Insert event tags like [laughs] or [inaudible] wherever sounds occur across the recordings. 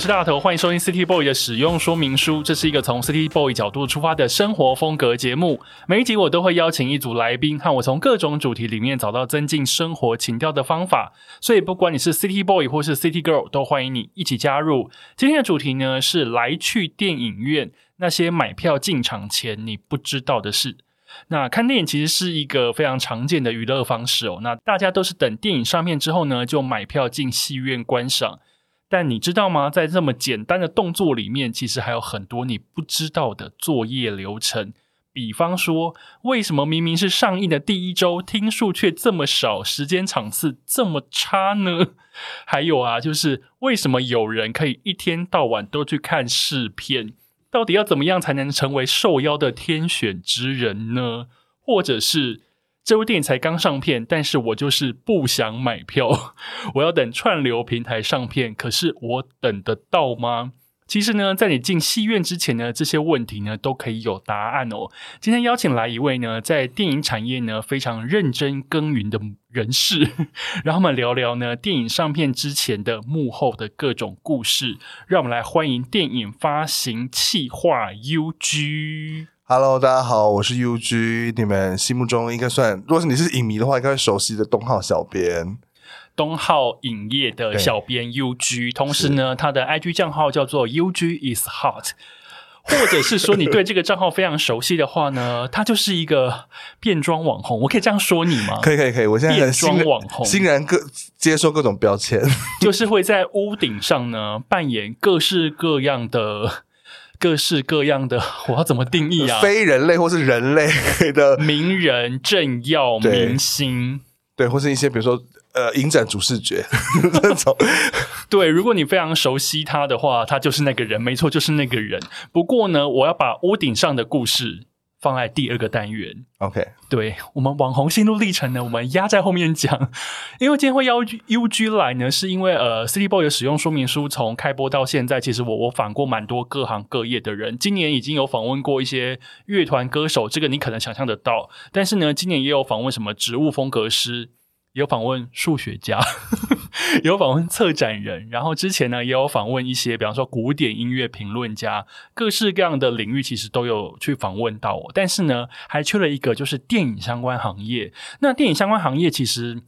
我是大头，欢迎收听 City Boy 的使用说明书。这是一个从 City Boy 角度出发的生活风格节目。每一集我都会邀请一组来宾，和我从各种主题里面找到增进生活情调的方法。所以，不管你是 City Boy 或是 City Girl，都欢迎你一起加入。今天的主题呢是来去电影院那些买票进场前你不知道的事。那看电影其实是一个非常常见的娱乐方式哦。那大家都是等电影上片之后呢，就买票进戏院观赏。但你知道吗？在这么简单的动作里面，其实还有很多你不知道的作业流程。比方说，为什么明明是上映的第一周，听数却这么少，时间场次这么差呢？[laughs] 还有啊，就是为什么有人可以一天到晚都去看试片？到底要怎么样才能成为受邀的天选之人呢？或者是？这部电影才刚上片，但是我就是不想买票，[laughs] 我要等串流平台上片。可是我等得到吗？其实呢，在你进戏院之前呢，这些问题呢都可以有答案哦。今天邀请来一位呢，在电影产业呢非常认真耕耘的人士，[laughs] 让我们聊聊呢电影上片之前的幕后的各种故事。让我们来欢迎电影发行企划 UG。Hello，大家好，我是 UG，你们心目中应该算，如果是你是影迷的话，应该会熟悉的东浩小编，东浩影业的小编 UG，同时呢，他的 IG 账号叫做 UG is hot，或者是说你对这个账号非常熟悉的话呢，[laughs] 他就是一个变装网红，我可以这样说你吗？可以，可以，可以，我现在变装网红，欣然各接受各种标签，就是会在屋顶上呢扮演各式各样的。各式各样的，[laughs] 我要怎么定义啊？非人类或是人类的 [laughs] 名人、政要、明星，对，或是一些比如说呃，影展主视觉 [laughs] 这种。对，如果你非常熟悉他的话，他就是那个人，没错，就是那个人。不过呢，我要把屋顶上的故事。放在第二个单元，OK，对我们网红心路历程呢，我们压在后面讲。因为今天会邀 UG 来呢，是因为呃，City Boy 的使用说明书从开播到现在，其实我我访过蛮多各行各业的人。今年已经有访问过一些乐团歌手，这个你可能想象得到。但是呢，今年也有访问什么植物风格师。有访问数学家，[laughs] 有访问策展人，然后之前呢也有访问一些，比方说古典音乐评论家，各式各样的领域其实都有去访问到我。但是呢，还缺了一个，就是电影相关行业。那电影相关行业其实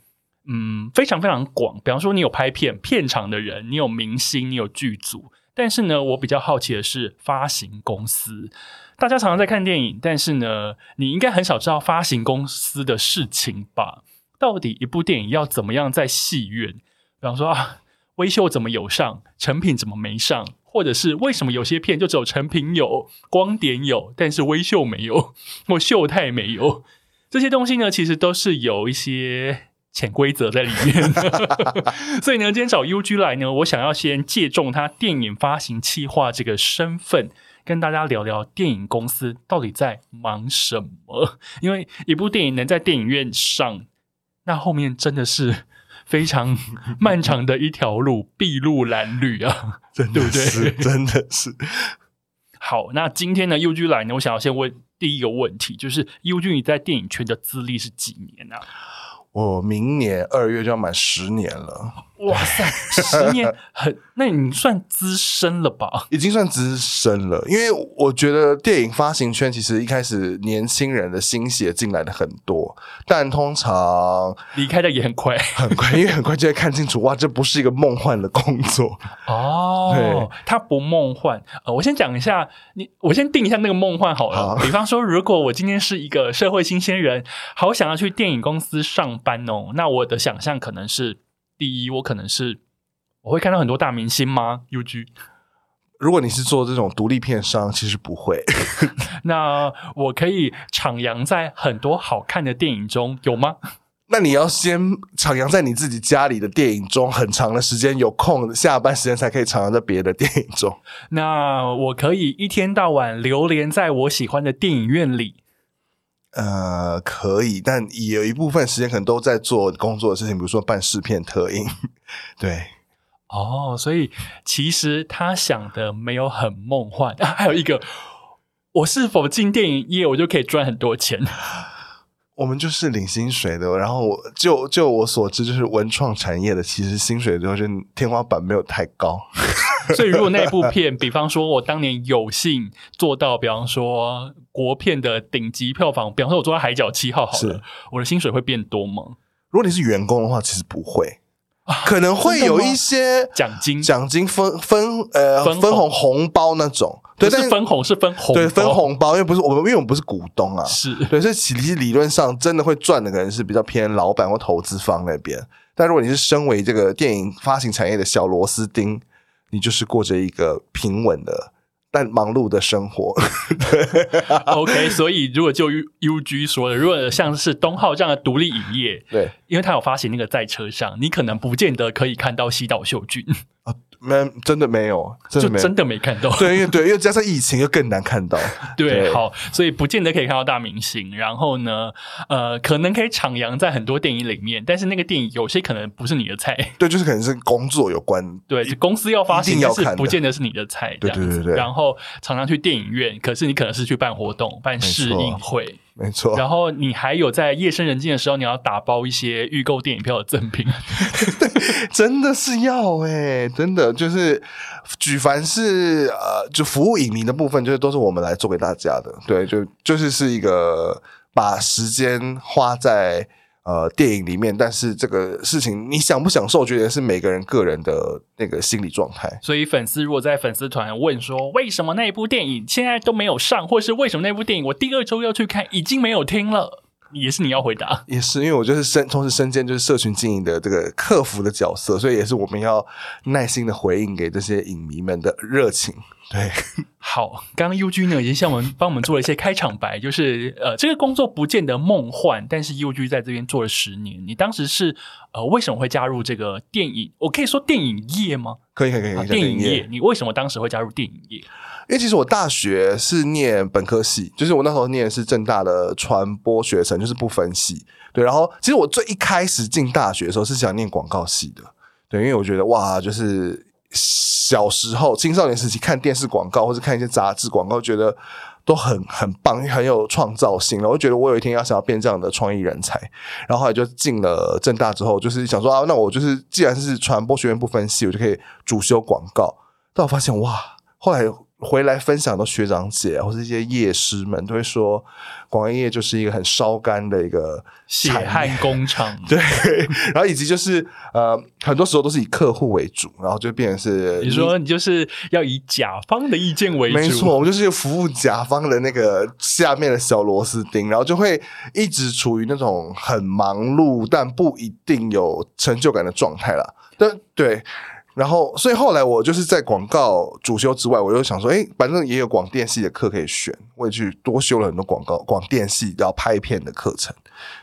嗯非常非常广，比方说你有拍片片场的人，你有明星，你有剧组。但是呢，我比较好奇的是发行公司。大家常常在看电影，但是呢，你应该很少知道发行公司的事情吧？到底一部电影要怎么样在戏院？比方说啊，微秀怎么有上，成品怎么没上？或者是为什么有些片就只有成品有，光点有，但是微秀没有，或秀泰没有？这些东西呢，其实都是有一些潜规则在里面。[laughs] 所以呢，今天找 UG 来呢，我想要先借重他电影发行企划这个身份，跟大家聊聊电影公司到底在忙什么。因为一部电影能在电影院上。那后面真的是非常漫长的一条路，筚路蓝缕啊，[laughs] 对不对？真的是。[laughs] 好，那今天呢，UG 来呢，我想要先问第一个问题，就是 UG 你在电影圈的资历是几年呢？我明年二月就要满十年了，哇塞，十年很，[laughs] 那你算资深了吧？已经算资深了，因为我觉得电影发行圈其实一开始年轻人的心血进来的很多，但通常离开的也很快，很快，[laughs] 因为很快就会看清楚，哇，这不是一个梦幻的工作哦。对，它不梦幻。呃，我先讲一下，你我先定一下那个梦幻好了。比方说，如果我今天是一个社会新鲜人，好想要去电影公司上。班哦，那我的想象可能是第一，我可能是我会看到很多大明星吗？U G，如果你是做这种独立片商，其实不会。[laughs] 那我可以徜徉在很多好看的电影中，有吗？那你要先徜徉在你自己家里的电影中，很长的时间，有空下班时间才可以徜徉在别的电影中。那我可以一天到晚流连在我喜欢的电影院里。呃，可以，但也有一部分时间可能都在做工作的事情，比如说办试片特映。对，哦，所以其实他想的没有很梦幻。[laughs] 还有一个，我是否进电影业，我就可以赚很多钱？我们就是领薪水的，然后我就就我所知，就是文创产业的，其实薪水就是天花板没有太高。[laughs] 所以如果那部片，比方说我当年有幸做到，比方说国片的顶级票房，比方说我做到《海角七号》好了，我的薪水会变多吗？如果你是员工的话，其实不会。可能会有一些奖金、奖金分分呃分红红包那种，对，是分红是分红，对，分红包，因为不是我们，因为我们不是股东啊，是对，所以其实理论上真的会赚的可能是比较偏老板或投资方那边。但如果你是身为这个电影发行产业的小螺丝钉，你就是过着一个平稳的。但忙碌的生活，OK。[laughs] 所以如果就 U G 说的，如果像是东浩这样的独立影业，对，因为他有发行那个在车上，你可能不见得可以看到西岛秀俊啊。没，真的没有，就真的没看到。对，因为对，因为加上疫情，又更难看到。[laughs] 对，好，所以不见得可以看到大明星。然后呢，呃，可能可以徜徉在很多电影里面，但是那个电影有些可能不是你的菜。对，就是可能是工作有关。[laughs] 对，公司要发行，但是不见得是你的菜。对对对对。然后常常去电影院，可是你可能是去办活动、办试映会。没错，然后你还有在夜深人静的时候，你要打包一些预购电影票的赠品，[laughs] 真的是要哎，真的就是，举凡是呃，就服务影迷的部分，就是都是我们来做给大家的，对，就就是是一个把时间花在。呃，电影里面，但是这个事情你享不享受，觉得是每个人个人的那个心理状态。所以粉丝如果在粉丝团问说，为什么那部电影现在都没有上，或是为什么那部电影我第二周要去看已经没有听了，也是你要回答。也是因为我就是身同时身兼就是社群经营的这个客服的角色，所以也是我们要耐心的回应给这些影迷们的热情。对，[laughs] 好，刚刚 U G 呢已经向我们帮我们做了一些开场白，就是呃，这个工作不见得梦幻，但是 U G 在这边做了十年，你当时是呃为什么会加入这个电影？我可以说电影业吗？可以，可以，可以。电影业，你为什么当时会加入电影业？因为其实我大学是念本科系，就是我那时候念的是正大的传播学程，就是不分系。对，然后其实我最一开始进大学的时候是想念广告系的，对，因为我觉得哇，就是。小时候青少年时期看电视广告或者看一些杂志广告，觉得都很很棒，很有创造性了。我就觉得我有一天要想要变这样的创意人才，然后后来就进了正大之后，就是想说啊，那我就是既然是传播学院不分系，我就可以主修广告。但我发现哇，后来。回来分享的学长姐或者一些业师们都会说，广业就是一个很烧干的一个血汗工厂。[laughs] 对，然后以及就是呃，很多时候都是以客户为主，然后就变成是你说你就是要以甲方的意见为主，没错，我们就是服务甲方的那个下面的小螺丝钉，然后就会一直处于那种很忙碌但不一定有成就感的状态了。但对。然后，所以后来我就是在广告主修之外，我又想说，哎，反正也有广电系的课可以选，我也去多修了很多广告广电系要拍片的课程。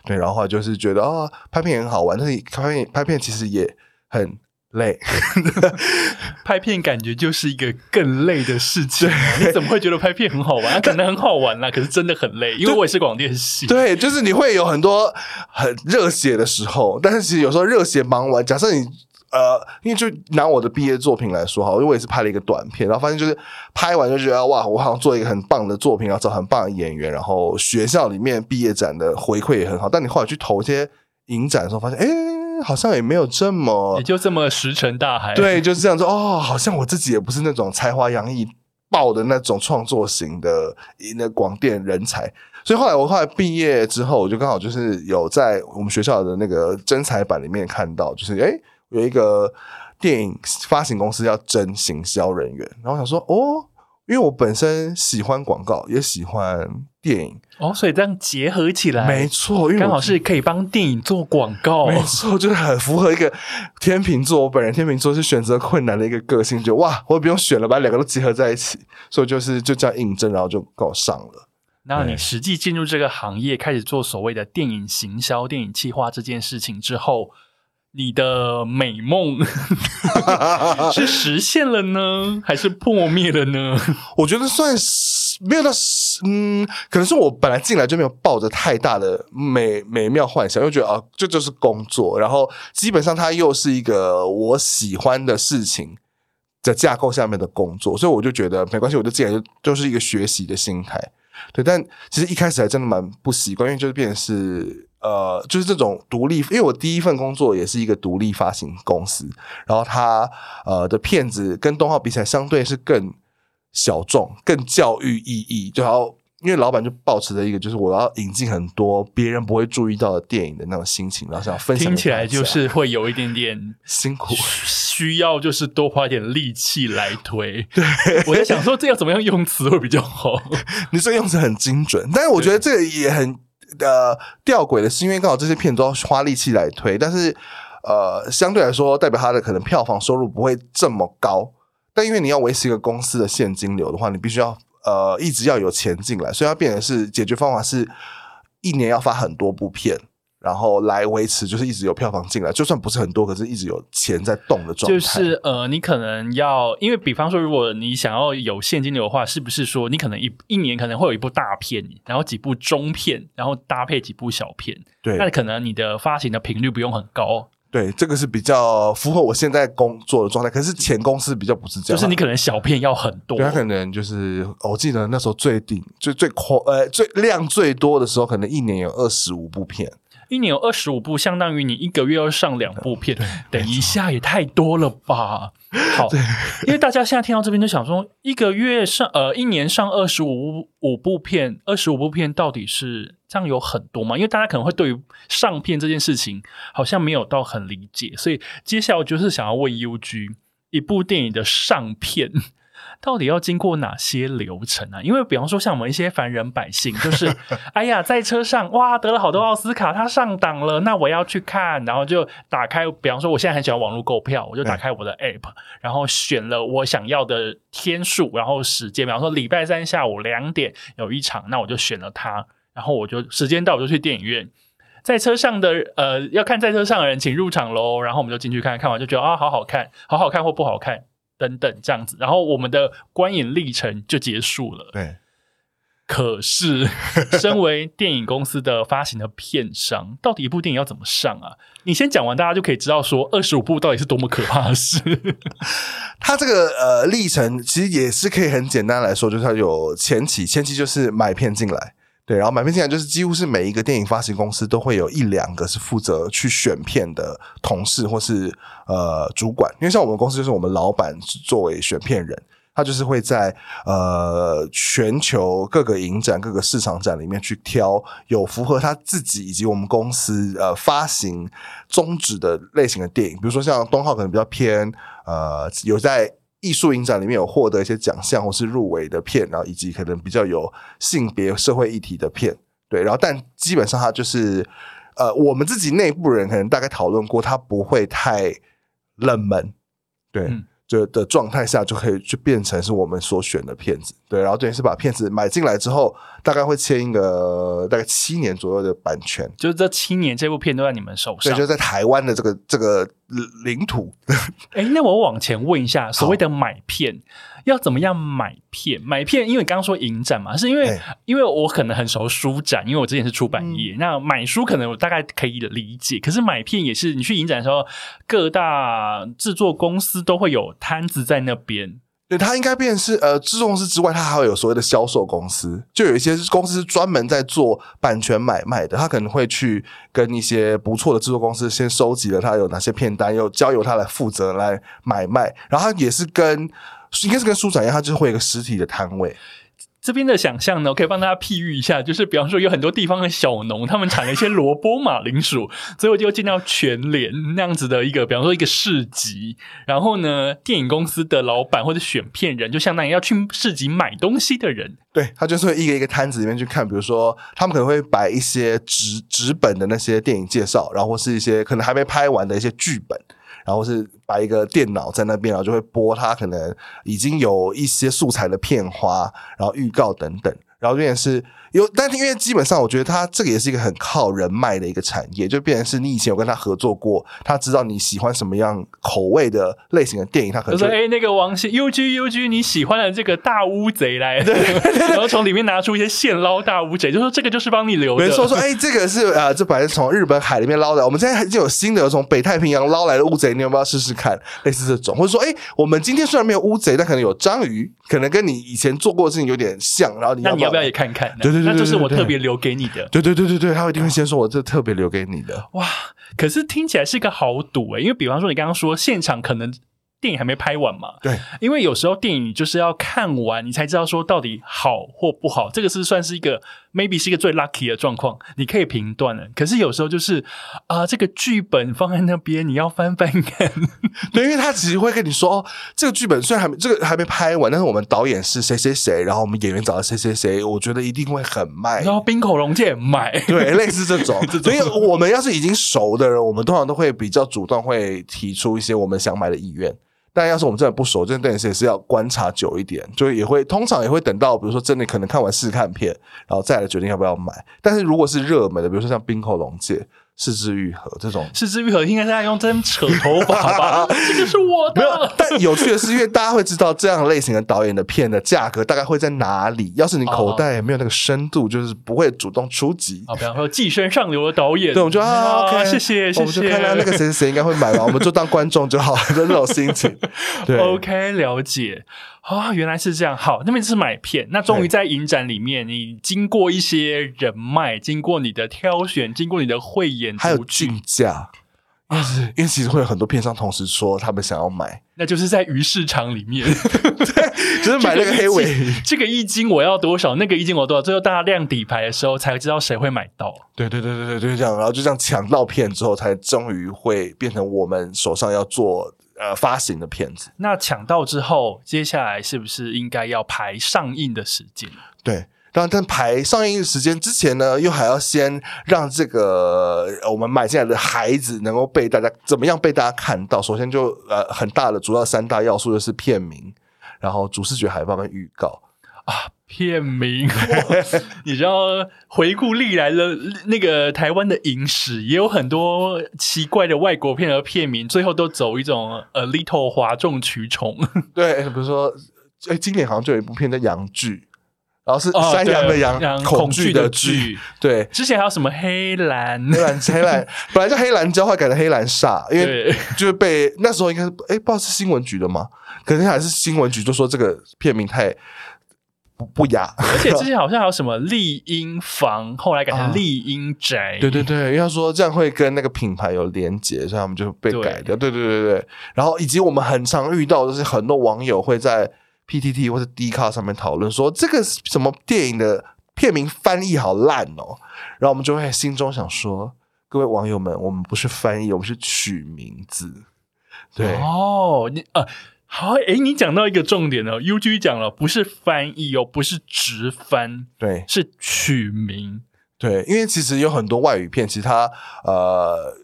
对，然后就是觉得啊，拍片很好玩，但是拍片拍片其实也很累，拍片感觉就是一个更累的事情。你怎么会觉得拍片很好玩？可能很好玩啦，可是真的很累，因为我也是广电系。对，就是你会有很多很热血的时候，但是其实有时候热血忙完，假设你。呃，因为就拿我的毕业作品来说哈，因为我也是拍了一个短片，然后发现就是拍完就觉得哇，我好像做一个很棒的作品，然后找很棒的演员，然后学校里面毕业展的回馈也很好。但你后来去投一些影展的时候，发现哎，好像也没有这么，也就这么石沉大海。对，就是这样说哦，好像我自己也不是那种才华洋溢爆的那种创作型的那广电人才。所以后来我后来毕业之后，我就刚好就是有在我们学校的那个真才版里面看到，就是哎。有一个电影发行公司要征行销人员，然后想说哦，因为我本身喜欢广告，也喜欢电影哦，所以这样结合起来，没错，因为刚好是可以帮电影做广告，没错，就是很符合一个天秤座。我本人天秤座是选择困难的一个个性，就哇，我不用选了，把两个都结合在一起，所以就是就这样应征，然后就搞上了。那你实际进入这个行业，开始做所谓的电影行销、电影企划这件事情之后。你的美梦 [laughs] [laughs] 是实现了呢，还是破灭了呢？[laughs] 我觉得算是没有到嗯，可能是我本来进来就没有抱着太大的美美妙幻想，又觉得啊，这就是工作，然后基本上它又是一个我喜欢的事情的架构下面的工作，所以我就觉得没关系，我就进来就就是一个学习的心态。对，但其实一开始还真的蛮不习惯，因为就是变成是呃，就是这种独立，因为我第一份工作也是一个独立发行公司，然后它呃的片子跟动画比起来，相对是更小众、更教育意义，就好因为老板就保持着一个就是我要引进很多别人不会注意到的电影的那种心情，然后想分享听起来就是会有一点点 [laughs] 辛苦。需要，就是多花点力气来推。[laughs] 对，我在想说这要怎么样用词会比较好。[laughs] 你这个用词很精准，但是我觉得这个也很呃吊诡的是，因为刚好这些片都要花力气来推，但是呃相对来说，代表它的可能票房收入不会这么高。但因为你要维持一个公司的现金流的话，你必须要呃一直要有钱进来，所以它变成是解决方法是一年要发很多部片。然后来维持，就是一直有票房进来，就算不是很多，可是一直有钱在动的状态。就是呃，你可能要，因为比方说，如果你想要有现金流的话，是不是说你可能一一年可能会有一部大片，然后几部中片，然后搭配几部小片？对，那可能你的发行的频率不用很高。对，这个是比较符合我现在工作的状态。可是前公司比较不是这样，就是你可能小片要很多，对，他可能就是我记得那时候最顶最最夸呃最量最多的时候，可能一年有二十五部片。一年有二十五部，相当于你一个月要上两部片，等一下也太多了吧？好，因为大家现在听到这边就想说，一个月上呃，一年上二十五五部片，二十五部片到底是这样有很多吗？因为大家可能会对于上片这件事情好像没有到很理解，所以接下来我就是想要问 UG 一部电影的上片。到底要经过哪些流程啊？因为比方说，像我们一些凡人百姓，就是 [laughs] 哎呀，在车上哇得了好多奥斯卡，他上档了，那我要去看，然后就打开，比方说我现在很喜欢网络购票，我就打开我的 app，然后选了我想要的天数，然后时间，比方说礼拜三下午两点有一场，那我就选了它，然后我就时间到我就去电影院，在车上的呃要看在车上的人请入场喽，然后我们就进去看看完就觉得啊好好看，好好看或不好看。等等，这样子，然后我们的观影历程就结束了。对，可是身为电影公司的发行的片商，到底一部电影要怎么上啊？你先讲完，大家就可以知道说二十五部到底是多么可怕的事。[laughs] 它这个呃历程其实也是可以很简单来说，就是它有前期，前期就是买片进来。对，然后买片进来就是几乎是每一个电影发行公司都会有一两个是负责去选片的同事或是呃主管，因为像我们公司就是我们老板作为选片人，他就是会在呃全球各个影展、各个市场展里面去挑有符合他自己以及我们公司呃发行宗旨的类型的电影，比如说像东浩可能比较偏呃有在。艺术影展里面有获得一些奖项或是入围的片，然后以及可能比较有性别社会议题的片，对，然后但基本上它就是呃，我们自己内部人可能大概讨论过，它不会太冷门，对。就的状态下就可以就变成是我们所选的片子，对，然后等于是把片子买进来之后，大概会签一个大概七年左右的版权，就是这七年这部片都在你们手上，对，就在台湾的这个这个领土。[laughs] 哎，那我往前问一下，所谓的买片。要怎么样买片？买片，因为刚刚说影展嘛，是因为因为我可能很熟书展，因为我之前是出版业。那买书可能我大概可以理解，可是买片也是，你去影展的时候，各大制作公司都会有摊子在那边。对，它应该变是呃，制作公司之外，他还会有所谓的销售公司，就有一些公司专门在做版权买卖的，他可能会去跟一些不错的制作公司先收集了他有哪些片单，又交由他来负责来买卖，然后他也是跟。应该是跟书展一样，他就是会有一个实体的摊位。这边的想象呢，我可以帮大家譬喻一下，就是比方说有很多地方的小农，他们产了一些萝卜、马铃薯，[laughs] 最后就进到全联那样子的一个，比方说一个市集。然后呢，电影公司的老板或者选片人，就相当于要去市集买东西的人。对他就是一个一个摊子里面去看，比如说他们可能会摆一些纸纸本的那些电影介绍，然后或是一些可能还没拍完的一些剧本。然后是摆一个电脑在那边，然后就会播他可能已经有一些素材的片花，然后预告等等。然后这边是有，但是因为基本上我觉得他这个也是一个很靠人脉的一个产业，就变成是你以前有跟他合作过，他知道你喜欢什么样口味的类型的电影，他可能说哎，那个王信 U G U G，你喜欢的这个大乌贼来，[laughs] 然后从里面拿出一些现捞大乌贼，就说这个就是帮你留的，没错，说哎，这个是呃，这本来是从日本海里面捞的，我们现在已经有新的从北太平洋捞来的乌贼，你要不要试试看？类似这种，或者说哎，我们今天虽然没有乌贼，但可能有章鱼，可能跟你以前做过的事情有点像，然后你那你要不要也看看？对对对对那就是我特别留给你的。对对对对对，他一定会先说我这特别留给你的。哇，可是听起来是个豪赌欸诶，因为比方说你刚刚说现场可能电影还没拍完嘛，对，因为有时候电影你就是要看完，你才知道说到底好或不好，这个是算是一个 maybe 是一个最 lucky 的状况，你可以评断的。可是有时候就是啊、这个剧本放在那边，你要翻翻看，[laughs] 对，因为他其实会跟你说，哦，这个剧本虽然还没这个还没拍完，但是我们导演是谁谁谁，然后我们演员找了谁谁谁，我觉得一定会很卖。然后冰口龙介买，[laughs] 对，类似 [laughs] 这种，所以我们要是已经熟的人，我们通常都会比较主动，会提出一些我们想买的意愿。但要是我们真的不熟，真的也是要观察久一点，就也会通常也会等到，比如说真的可能看完试看片，然后再来决定要不要买。但是如果是热门的，比如说像冰口龙界、四肢愈合这种，四肢愈合应该是在用针扯头发吧？[laughs] 这个是我没有的，。但有趣的是，因为大家会知道这样类型的导演的片的价格大概会在哪里。要是你口袋也没有那个深度，就是不会主动出击。啊，比方说寄生上流的导演，对，我们就啊，OK，谢谢谢我们就谢，看到那个谁谁谁应该会买吧，我们就当观众就好，就那种心情。[laughs] 对 OK，了解啊、原来是这样。好，那边是买片，那终于在影展里面，你经过一些人脉，经过你的挑选，经过你的慧眼还有竞价，因为是因为其实会有很多片商同时说他们想要买，那就是在鱼市场里面，[laughs] 就是买那个黑尾鱼。这个一斤我要多少，那个一斤我多少，最后大家亮底牌的时候才知道谁会买到。对对对对对，就是这样，然后就这样抢到片之后，才终于会变成我们手上要做呃发行的片子。那抢到之后，接下来是不是应该要排上映的时间？对，然后但排上映时间之前呢，又还要先让这个呃我们买进来的孩子能够被大家怎么样被大家看到。首先就呃很大的主要三大要素就是片名，然后主视觉海报跟预告。片名，[laughs] 你知道回顾历来的那个台湾的影史，也有很多奇怪的外国片的片名，最后都走一种呃 little 哗众取宠。[laughs] 对，比如说，哎，今年好像就有一部片叫《羊剧》，然后是哦山羊的羊，羊恐惧的惧惧。对，之前还有什么黑蓝？黑蓝黑蓝 [laughs] 本来叫黑蓝胶，后来改成黑蓝煞，因为，就是被那时候应该是哎，不知道是新闻局的吗？可能还是新闻局就说这个片名太不不雅，[laughs] 而且之前好像还有什么丽婴房，后来改成啊丽婴宅。对对对，因为他说这样会跟那个品牌有连结，所以他们就被改掉。对对对对对，然后以及我们很常遇到就是很多网友会在 PTT 或者 D 卡上面讨论说这个什么电影的片名翻译好烂哦，然后我们就会心中想说，各位网友们，我们不是翻译，我们是取名字。对，哦，你呃，好，诶，你讲到一个重点哦，UG 讲了，不是翻译哦，不是直翻，对是取名。对，因为其实有很多外语片，其实它呃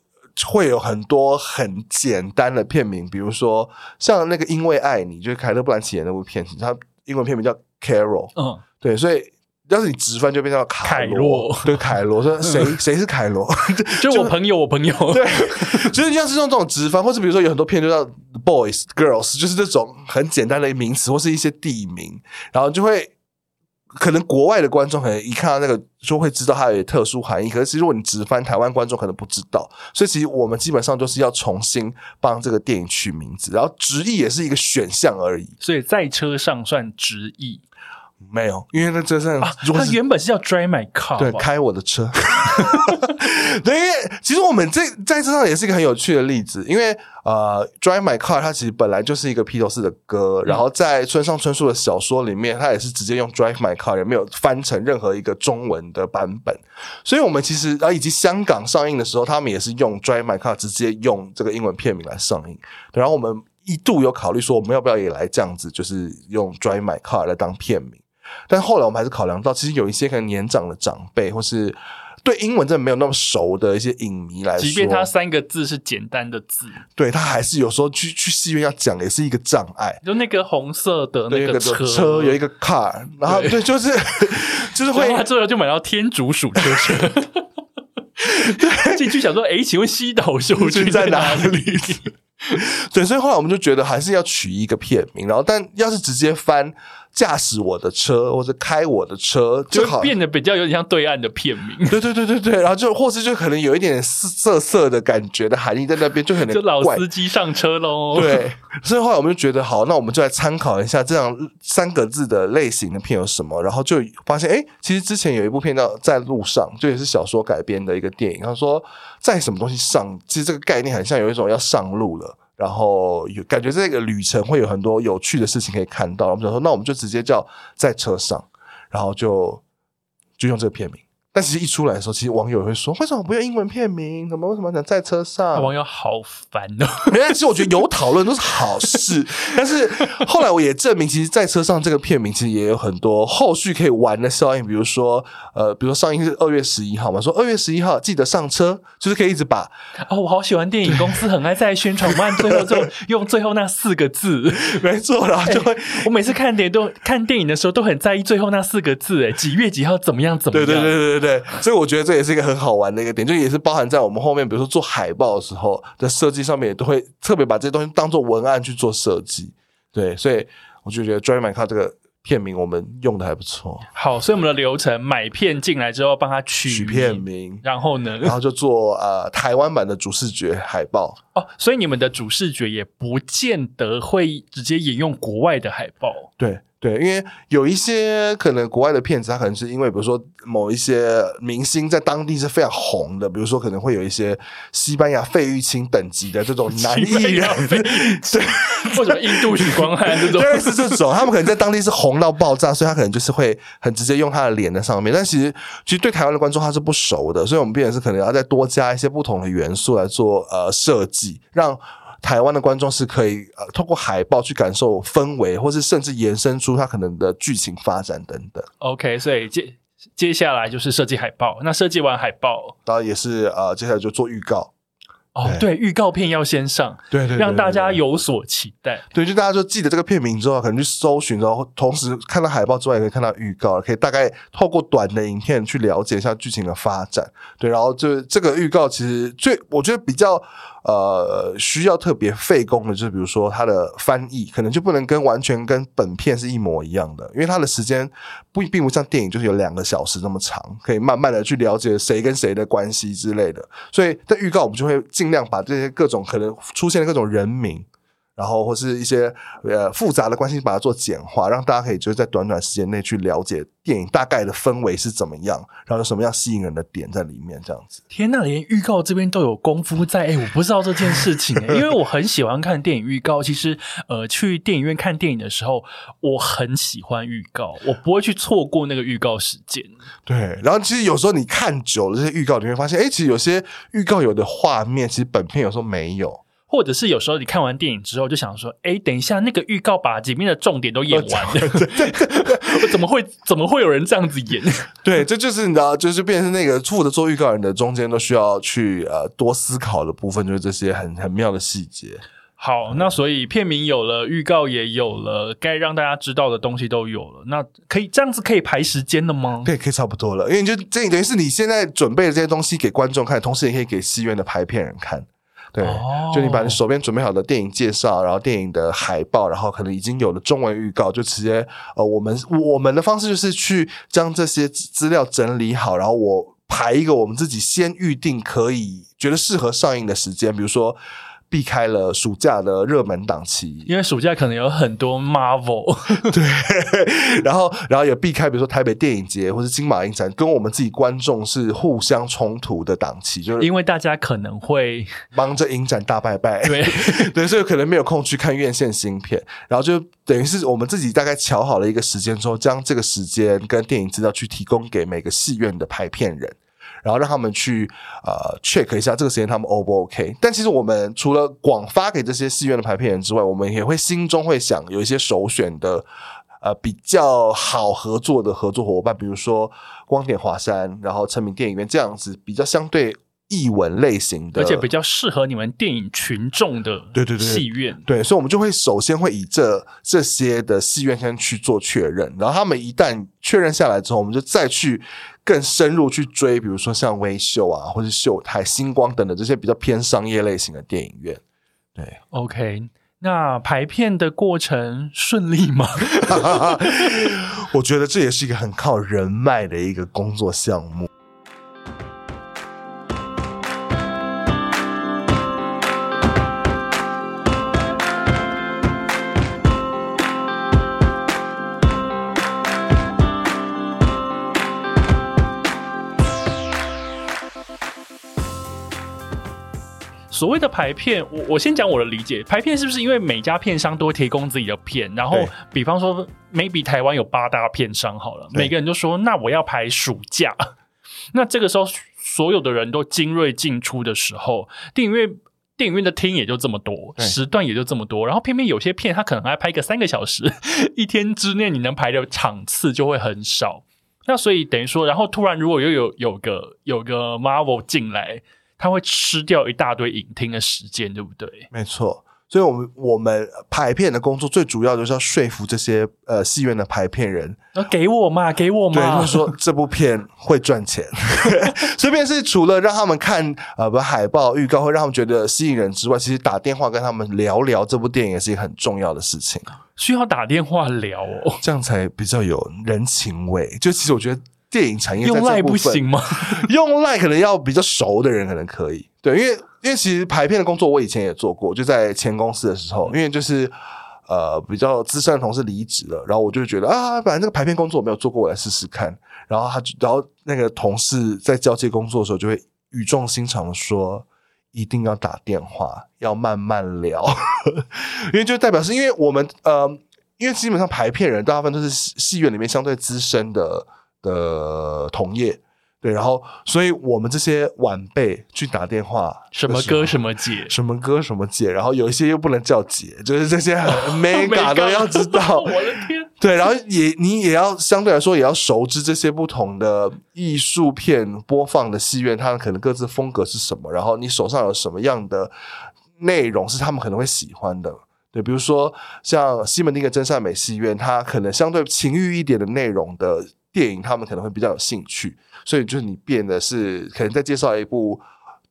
会有很多很简单的片名，比如说像那个《因为爱你》，就是凯勒布兰奇演那部片子，它英文片名叫《Carol》。嗯，对，所以要是你直翻就变成叫凯凯洛。对，凯罗。说谁 [laughs] 谁是凯罗？[laughs] [laughs] 就我朋友，我朋友，对，就是像是用这种直翻，或是比如说有很多片就叫 boys girls，就是这种很简单的名词或是一些地名，然后就会可能国外的观众可能一看到那个就会知道它有特殊含义，可是其实如果你直翻，台湾观众可能不知道，所以其实我们基本上都是要重新帮这个电影取名字，然后直译也是一个选项而已，所以在车上算直译没有，因为那真正啊。如果是他原本是叫 Drive My Car，对，开我的车。[laughs] 对，因为其实我们这在这上也是一个很有趣的例子，因为呃，Drive My Car 它其实本来就是一个披头士的歌，然后在村上春树的小说里面，它也是直接用 Drive My Car，也没有翻成任何一个中文的版本。所以我们其实啊，以及香港上映的时候，他们也是用 Drive My Car 直接用这个英文片名来上映。然后我们一度有考虑说，我们要不要也来这样子，就是用 Drive My Car 来当片名。但后来我们还是考量到，其实有一些可能年长的长辈或是对英文真的没有那么熟的一些影迷来说，即便他三个字是简单的字，对他还是有时候去去戏院要讲也是一个障碍。就那个红色的那个车，车有一个 car，然后对对，就是就是会最后就买到天竺鼠车车。进去想说，哎，请问西岛秀俊去在哪哪里？[laughs] 对，所以后来我们就觉得还是要取一个片名，然后但要是直接翻驾驶我的车或者开我的车，就好。变得比较有点像对岸的片名，对对对对对，然后就或是就可能有一点涩涩的感觉的含义在那边，就可能 [laughs] 就老司机上车喽。，对，所以后来我们就觉得好，那我们就来参考一下这样三个字的类型的片有什么，然后就发现，哎，其实之前有一部片叫《在路上》，就也是小说改编的一个电影。他说，在什么东西上，其实这个概念很像有一种要上路了。然后有感觉这个旅程会有很多有趣的事情可以看到，我们想说，那我们就直接叫在车上，然后就就用这个片名。但其实一出来的时候，其实网友也会说，为什么不用英文片名？怎么为什么讲在车上？[laughs] 网友好烦哦。没关系，我觉得有讨论都是好事。[laughs] 但是后来我也证明，其实，在车上这个片名其实也有很多后续可以玩的效应，比如说，呃，比如说上映是二月十一号嘛，说二月十一号记得上车，就是可以一直把哦，我好喜欢电影公司，很爱在宣传，慢最后就用最后那四个字。[laughs] 没错，然后就会。我每次看电影都看电影的时候都很在意最后那四个字，哎，几月几号怎么样怎么样？对对对对对对，所以我觉得这也是一个很好玩的一个点，就也是包含在我们后面，比如说做海报的时候的设计上面，也都会特别把这些东西当做文案去做设计。对，所以我就觉得《Drive My Car》这个片名我们用的还不错，好，所以我们的流程买片进来之后，帮他取取片名，然后呢？然后就做呃台湾版的主视觉海报。哦，所以你们的主视觉也不见得会直接引用国外的海报。对对，因为有一些可能国外的片子，它可能是因为比如说某一些明星在当地是非常红的，比如说可能会有一些西班牙费玉清等级的这种男艺人，[laughs] 对，或者印度许光汉这种，类似这种，他们可能在当地是红到爆炸，所以他可能就是会很直接用他的脸在上面。但其实，其实对台湾的观众他是不熟的，所以我们变成是可能要再多加一些不同的元素来做呃设计，让台湾的观众是可以呃透过海报去感受氛围，或是甚至延伸出它可能的剧情发展等等。OK，所以接接下来就是设计海报。那设计完海报，当然也是呃，接下来就做预告，哦，对，预告片要先上，对对让大家有所期待。对，就大家就记得这个片名之后，可能去搜寻，然后同时看到海报之外，也可以看到预告，可以大概透过短的影片去了解一下剧情的发展。对，然后就这个预告其实最我觉得比较呃需要特别费工的，就是比如说它的翻译，可能就不能跟完全跟本片是一模一样的，因为它的时间不并不像电影就是有两个小时那么长，可以慢慢的去了解谁跟谁的关系之类的。所以在预告我们就会尽量把这些各种可能出现的各种人名。然后或是一些呃复杂的关系，把它做简化，让大家可以就是在短短时间内去了解电影大概的氛围是怎么样，然后有什么样吸引人的点在里面，这样子。天呐，连预告这边都有功夫在，哎，我不知道这件事情哎，因为我很喜欢看电影预告。其实，呃，去电影院看电影的时候，我很喜欢预告，我不会去错过那个预告时间。对，然后其实有时候你看久了这些预告，你会发现，哎，其实有些预告有的画面，其实本片有时候没有。或者是有时候你看完电影之后就想说，哎，等一下那个预告把里面的重点都演完了，我 [laughs] [laughs] 怎么会怎么会有人这样子演？对，这就是你知道，就是变成那个负责做预告人的中间都需要去呃多思考的部分，就是这些很很妙的细节。好，那所以片名有了，预告也有了，该让大家知道的东西都有了。那可以这样子可以排时间的吗？对，可以差不多了，因为你就这等于是你现在准备的这些东西给观众看，同时也可以给戏院的排片人看。对，哦。就你把你手边准备好的电影介绍，然后电影的海报，然后可能已经有了中文预告，就直接呃，我们我们的方式就是去将这些资资料整理好，然后我排一个我们自己先预定可以觉得适合上映的时间，比如说避开了暑假的热门档期，因为暑假可能有很多 Marvel，[laughs] 对，然后然后也避开比如说台北电影节或是金马影展，跟我们自己观众是互相冲突的档期，就是因为大家可能会忙着影展大拜拜，对。[laughs] 对，所以可能没有空去看院线新片，然后就等于是我们自己大概瞧好了一个时间之后，将这个时间跟电影资料去提供给每个戏院的排片人。然后让他们去呃 check 一下这个时间他们 O 不 OK？但其实我们除了广发给这些戏院的排片人之外，我们也会心中会想有一些首选的呃比较好合作的合作伙伴，比如说光点华山，然后成品电影院这样子比较相对译文类型的，而且比较适合你们电影群众的对对对戏院。对，所以我们就会首先会以这这些的戏院先去做确认，然后他们一旦确认下来之后，我们就再去更深入去追，比如说像微秀啊，或是秀泰、星光等等这些比较偏商业类型的电影院。对，OK，那排片的过程顺利吗？[laughs] 我觉得这也是一个很靠人脉的一个工作项目。所谓的排片，我我先讲我的理解，排片是不是因为每家片商都会提供自己的片，然后比方说，maybe 台湾有八大片商好了，每个人就说那我要排暑假，[laughs] 那这个时候所有的人都精锐进出的时候，电影院。电影院的厅也就这么多，时段也就这么多，然后偏偏有些片它可能还拍个三个小时，[laughs] 一天之内你能排的场次就会很少。那所以等于说，然后突然如果又有有个有个 Marvel 进来，它会吃掉一大堆影厅的时间，对不对？没错，所以我们我们排片的工作最主要就是要说服这些呃戏院的排片人，那给我嘛，给我对，嘛就是，说这部片会赚钱，[laughs] 这边是除了让他们看呃不海报预告会让他们觉得吸引人之外，其实打电话跟他们聊聊这部电影也是一个很重要的事情，需要打电话聊哦，这样才比较有人情味。就其实我觉得电影产业用赖这部分不行吗？[laughs] 用赖可能要比较熟的人可能可以，对，因为因为其实排片的工作我以前也做过，就在前公司的时候，因为就是呃比较资深的同事离职了，然后我就觉得啊，反正这个排片工作我没有做过，我来试试看。然后他就，然后那个同事在交接工作的时候就会语重心长的说。一定要打电话，要慢慢聊，[laughs] 因为就代表是因为我们呃，因为基本上排片人大部分都是戏戏院里面相对资深的的同业，对，然后所以我们这些晚辈去打电话，什么哥什么姐，什么哥什么姐，然后有一些又不能叫姐，[laughs] 就是这些很 [laughs] mega 都要知道 [laughs] 我。的天！对，然后也你也要相对来说也要熟知这些不同的艺术片播放的戏院，他们可能各自风格是什么，然后你手上有什么样的内容是他们可能会喜欢的。对，比如说像西门町的真善美戏院，它可能相对情欲一点的内容的电影，他们可能会比较有兴趣。所以就是你变的是，可能在介绍一部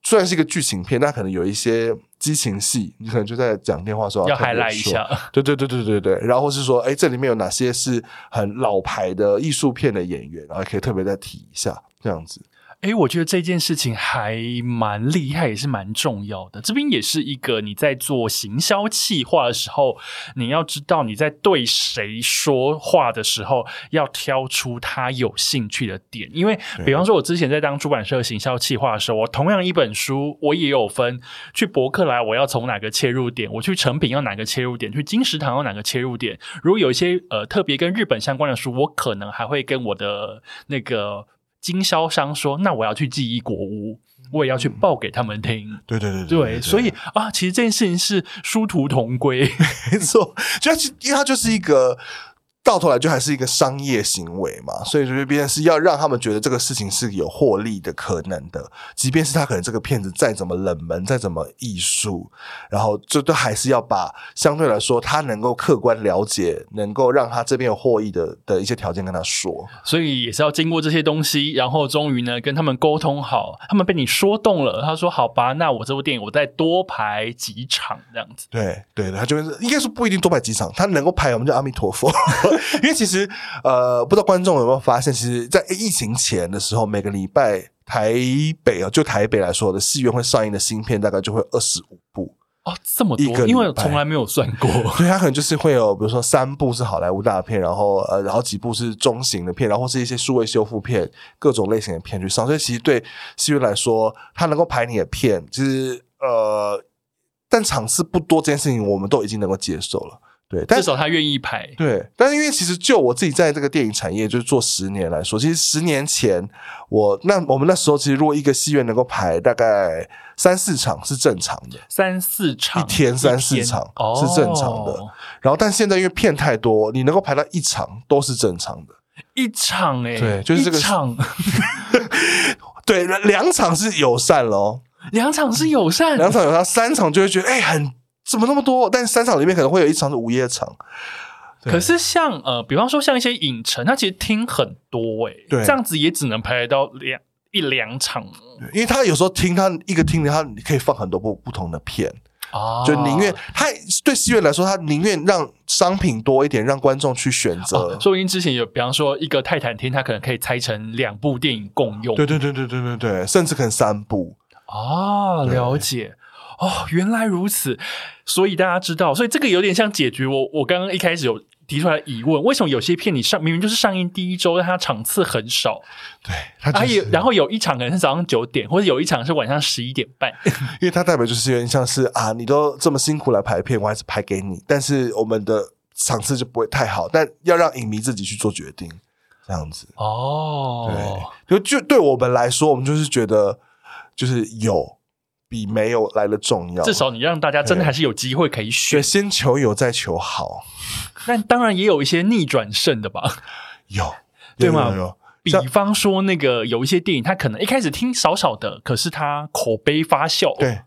虽然是一个剧情片，但可能有一些激情戏，你可能就在讲电话的时候要特别 highlight 一下，对对对对对对，然后是说，哎，这里面有哪些是很老牌的艺术片的演员，然后可以特别再提一下，这样子。诶，我觉得这件事情还蛮厉害，也是蛮重要的。这边也是一个你在做行销企划的时候，你要知道你在对谁说话的时候，要挑出他有兴趣的点。因为，比方说，我之前在当出版社行销企划的时候，我同样一本书，我也有分去博客来，我要从哪个切入点；我去成品要哪个切入点；去金石堂要哪个切入点。如果有一些呃特别跟日本相关的书，我可能还会跟我的那个。经销商说：“那我要去记忆国屋，我也要去报给他们听。对对对对，所以啊，其实这件事情是殊途同归。[laughs] 没错，就是因为它就是一个到头来就还是一个商业行为嘛，所以就变成是要让他们觉得这个事情是有获利的可能的，即便是他可能这个片子再怎么冷门，再怎么艺术，然后这都还是要把相对来说他能够客观了解，能够让他这边有获益的的一些条件跟他说。所以也是要经过这些东西，然后终于呢跟他们沟通好，他们被你说动了，他说好吧，那我这部电影我再多排几场这样子。对对对，他就是应该是不一定多排几场，他能够排我们就阿弥陀佛。因为其实呃，不知道观众有没有发现，其实，在疫情前的时候，每个礼拜台北啊，就台北来说的戏院会上映的新片大概就会二十五部，哦，这么多，因为从来没有算过。[laughs] 所以他可能就是会有，比如说三部是好莱坞大片，然后呃，然后几部是中型的片，然后是一些数位修复片，各种类型的片去上。所以其实对戏院来说，他能够排你的片，其实呃，但场次不多这件事情，我们都已经能够接受了。对，但至少他愿意排。对，但是因为其实就我自己在这个电影产业就是做十年来说，其实十年前我那我们那时候其实如果一个戏院能够排大概三四场是正常的，三四场一天三四场哦是正常的。然后但现在因为片太多，你能够排到一场都是正常的。一场哎、对就是这个场，[laughs] 对，两场是友善了哦，两场是友善，两场友善，三场就会觉得哎、很怎么那么多？但是三场里面可能会有一场是午夜场。可是像呃，比方说像一些影城，它其实厅很多哎、对这样子也只能排到两一两场因为他有时候听他一个厅里，他可以放很多部不同的片，啊就宁愿他对戏院来说，他宁愿让商品多一点，让观众去选择。哦说不定之前有，比方说一个泰坦厅，它可能可以拆成两部电影共用。对对对对对对对，甚至可能三部。啊，对了解。哦，原来如此，所以大家知道，所以这个有点像解决我我刚刚一开始有提出来的疑问：为什么有些片你上明明就是上映第一周，但它场次很少，对，它就啊，是、也然后有一场可能是早上九点，或者有一场是晚上十一点半，[laughs] 因为它代表就是有点像是啊，你都这么辛苦来排片，我还是排给你，但是我们的场次就不会太好，但要让影迷自己去做决定，这样子。哦，对，就就对我们来说，我们就是觉得就是有比没有来的重要，至少你让大家真的还是有机会可以选。先求有，再求好，但当然也有一些逆转胜的吧，有对吗？有有有。比方说那个有一些电影，他可能一开始听少少的，可是他口碑发酵，对，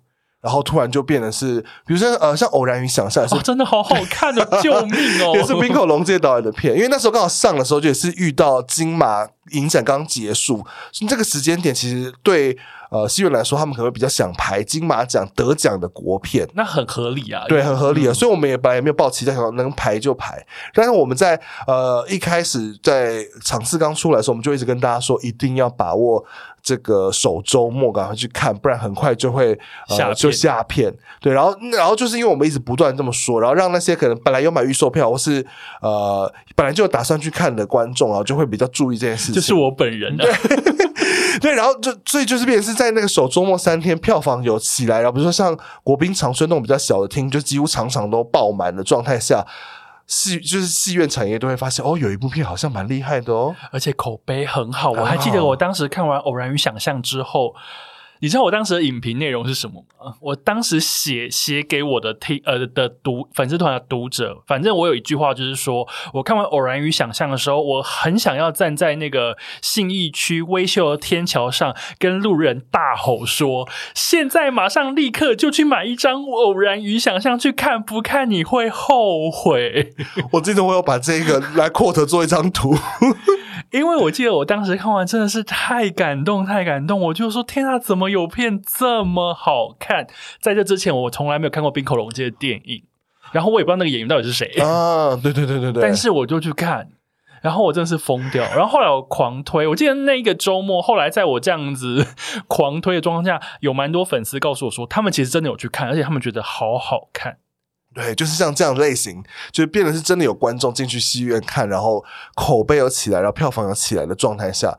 然后突然就变得是，比如说呃，像《偶然与想象》也是哦，真的好好看哦，救命哦！[laughs] 也是冰口龙介导演的片，因为那时候刚好上的时候，就也是遇到金马影展刚结束，所以这个时间点其实对呃戏院来说，他们可能会比较想排金马奖得奖的国片。那很合理啊，对，很合理嗯，所以我们也本来也没有抱期待，想说能排就排。但是我们在呃一开始在场次刚出来的时候，我们就一直跟大家说，一定要把握这个首周末赶快去看，不然很快就会呃就下片。对，然后然后就是因为我们一直不断这么说，然后让那些可能本来有买预售票或是呃本来就有打算去看的观众啊，就会比较注意这件事情。就是我本人啊，对，[laughs] 然后就所以就是变成是在那个首周末三天票房有起来，然后比如说像国宾长春那种比较小的厅，就几乎场场都爆满的状态下，戏就是戏院产业都会发现哦，有一部片好像蛮厉害的哦。而且口碑很好。很好我还记得我当时看完《偶然与想象》之后。你知道我当时的影评内容是什么吗？我当时写写给我的听呃的读粉丝团的读者，反正我有一句话就是说，我看完《偶然与想象》的时候，我很想要站在那个信义区微秀的天桥上，跟路人大吼说：“现在马上立刻就去买一张《偶然与想象》去看，不看你会后悔。[laughs] ”我记得我有把这个来 quote 做一张图，[laughs] 因为我记得我当时看完真的是太感动，太感动，我就说天啊，怎么有片这么好看？在这之前，我从来没有看过冰口龙介的电影，然后我也不知道那个演员到底是谁，啊，对对对对对，但是我就去看。然后我真的是疯掉，然后后来我狂推，我记得那一个周末，后来在我这样子狂推的状况下，有蛮多粉丝告诉我说，他们其实真的有去看，而且他们觉得好好看。对，就是像这样类型，就是变得是真的有观众进去戏院看，然后口碑有起来，然后票房有起来的状态下，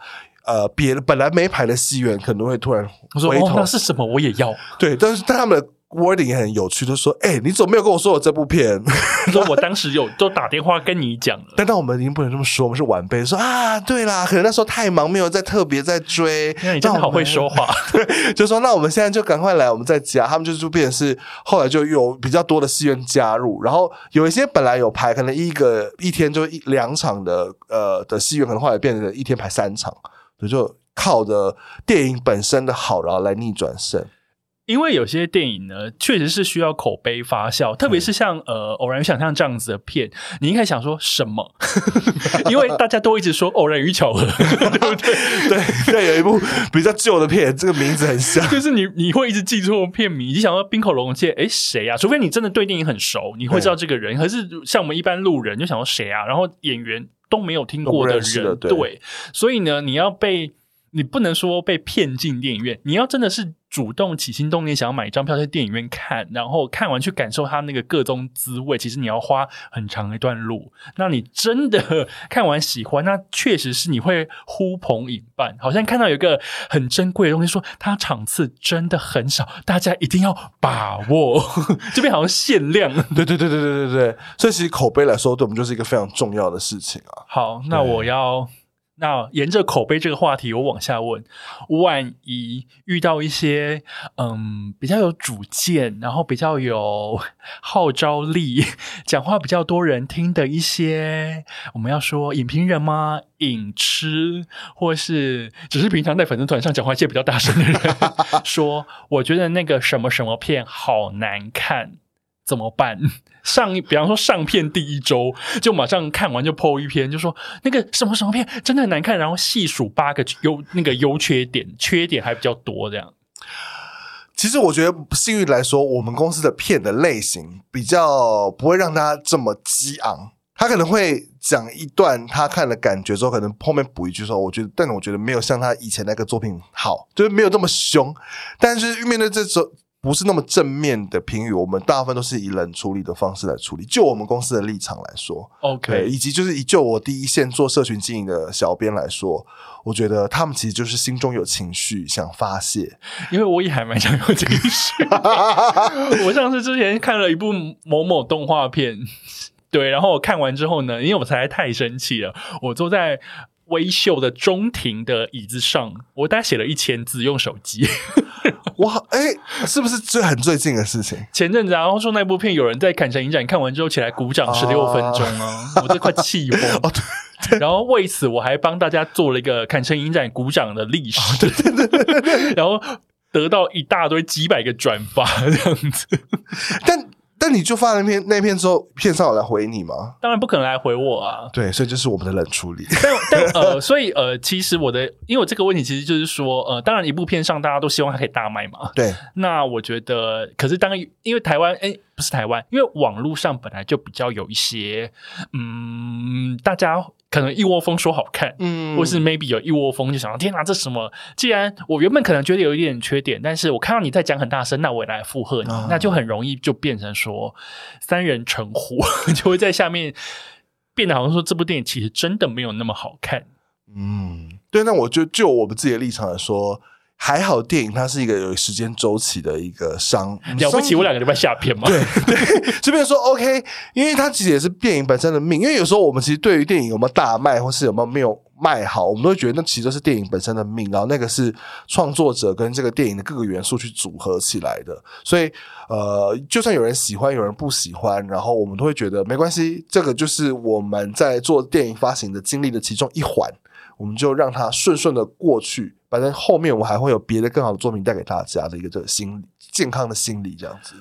呃，别的本来没排的戏院可能会突然我说哦，回头那是什么？我也要。对，但是但他们的 wording 也很有趣，就说：“哎、你怎么没有跟我说我这部片？” [laughs] 说我当时有都打电话跟你讲了。但但我们已经不能这么说，我们是晚辈，说啊，对啦，可能那时候太忙，没有在特别在追。那你真的好会说话。[laughs] 对，就说那我们现在就赶快来，我们再加。他们就就变成是后来就有比较多的戏院加入，然后有一些本来有排可能一个一天就一两场的呃的戏院，可能后来变成一天排三场，对，就靠着电影本身的好，然后来逆转胜。因为有些电影呢，确实是需要口碑发酵，特别是像呃《偶然与想象》这样子的片，你应该想说什么？[laughs] 因为大家都一直说《偶然与巧合》，[laughs] 对不对？[laughs] 对对，有一部比较旧的片，这个名字很像。就是你你会一直记错片名，你想说冰口龙介，哎谁啊？除非你真的对电影很熟，你会知道这个人。可是像我们一般路人就想说谁啊？然后演员都没有听过的人，对。所以呢，你要被你不能说被骗进电影院，你要真的是主动起心动念想要买一张票去电影院看，然后看完去感受它那个各种滋味，其实你要花很长一段路。那你真的看完喜欢，那确实是你会呼朋引伴，好像看到有一个很珍贵的东西，说它场次真的很少，大家一定要把握。[laughs] 这边好像限量。对对对对对对对，所以其实口碑来说，对我们就是一个非常重要的事情啊。好，那我要。那沿着口碑这个话题，我往下问：万一遇到一些嗯比较有主见，然后比较有 [laughs] 号召力、讲话比较多人听的一些，我们要说影评人吗？影痴，或是只是平常在粉丝团上讲话一些比较大声的人，[laughs] 说我觉得那个什么什么片好难看。怎么办？上比方说上片第一周就马上看完就 PO 一篇，就说那个什么什么片真的很难看，然后细数八个优那个优缺点，缺点还比较多这样。其实我觉得幸运来说，我们公司的片的类型比较不会让他这么激昂，他可能会讲一段他看的感觉之后，可能后面补一句说，我觉得，但我觉得没有像他以前那个作品好，就是没有这么凶。但是面对这种。不是那么正面的评语，我们大部分都是以冷处理的方式来处理。就我们公司的立场来说，OK，以及就是以就我第一线做社群经营的小编来说，我觉得他们其实就是心中有情绪想发泄，因为我也还蛮想有情绪。[laughs] 我上次之前看了一部某某动画片，对，然后我看完之后呢，因为我实在太生气了，我坐在微秀的中庭的椅子上，我大概写了一千字，用手机。[laughs] 哇，哎，是不是最很最近的事情？前阵子，然后说那部片有人在坎城影展看完之后起来鼓掌十六分钟啊，我这快气疯 [laughs] 哦！对，然后为此我还帮大家做了一个坎城影展鼓掌的历史，对对对对，[laughs] 然后得到一大堆几百个转发这样子，但。但你就发那篇那篇之后，片上有来回你吗？当然不可能来回我啊！对，所以这是我们的冷处理。但但呃，[laughs] 所以呃，其实我的，因为我这个问题其实就是说，呃，当然一部片上大家都希望它可以大卖嘛。对。那我觉得，可是当因为台湾，哎，不是台湾，因为网络上本来就比较有一些，嗯，大家。可能一窝蜂说好看，嗯，或是 maybe 有一窝蜂就想到天哪，这什么？既然我原本可能觉得有一点缺点，但是我看到你在讲很大声，那我也来附和你，那就很容易就变成说三人成虎，[laughs] 就会在下面变得好像说这部电影其实真的没有那么好看。嗯，对，那我就就我们自己的立场来说。还好，电影它是一个有时间周期的一个商了不起，我两个礼拜下片嘛。对对，[laughs] 这边说 OK，因为它其实也是电影本身的命。因为有时候我们其实对于电影有没有大卖，或是有没有没有卖好，我们都会觉得那其实都是电影本身的命。然后那个是创作者跟这个电影的各个元素去组合起来的。所以呃，就算有人喜欢，有人不喜欢，然后我们都会觉得没关系。这个就是我们在做电影发行的经历的其中一环。我们就让它顺顺的过去，反正后面我还会有别的更好的作品带给大家的一个这个心理健康的心理这样子。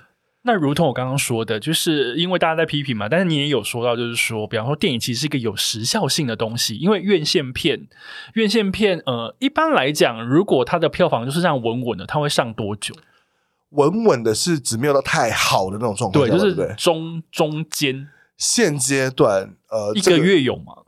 那如同我刚刚说的，就是因为大家在批评嘛，但是你也有说到，就是说，比方说电影其实是一个有时效性的东西，因为院线片，院线片，呃，一般来讲，如果它的票房就是这样稳稳的，它会上多久？稳稳的是指没有到太好的那种状况，对，就是中中间现阶段，呃，一个月有吗？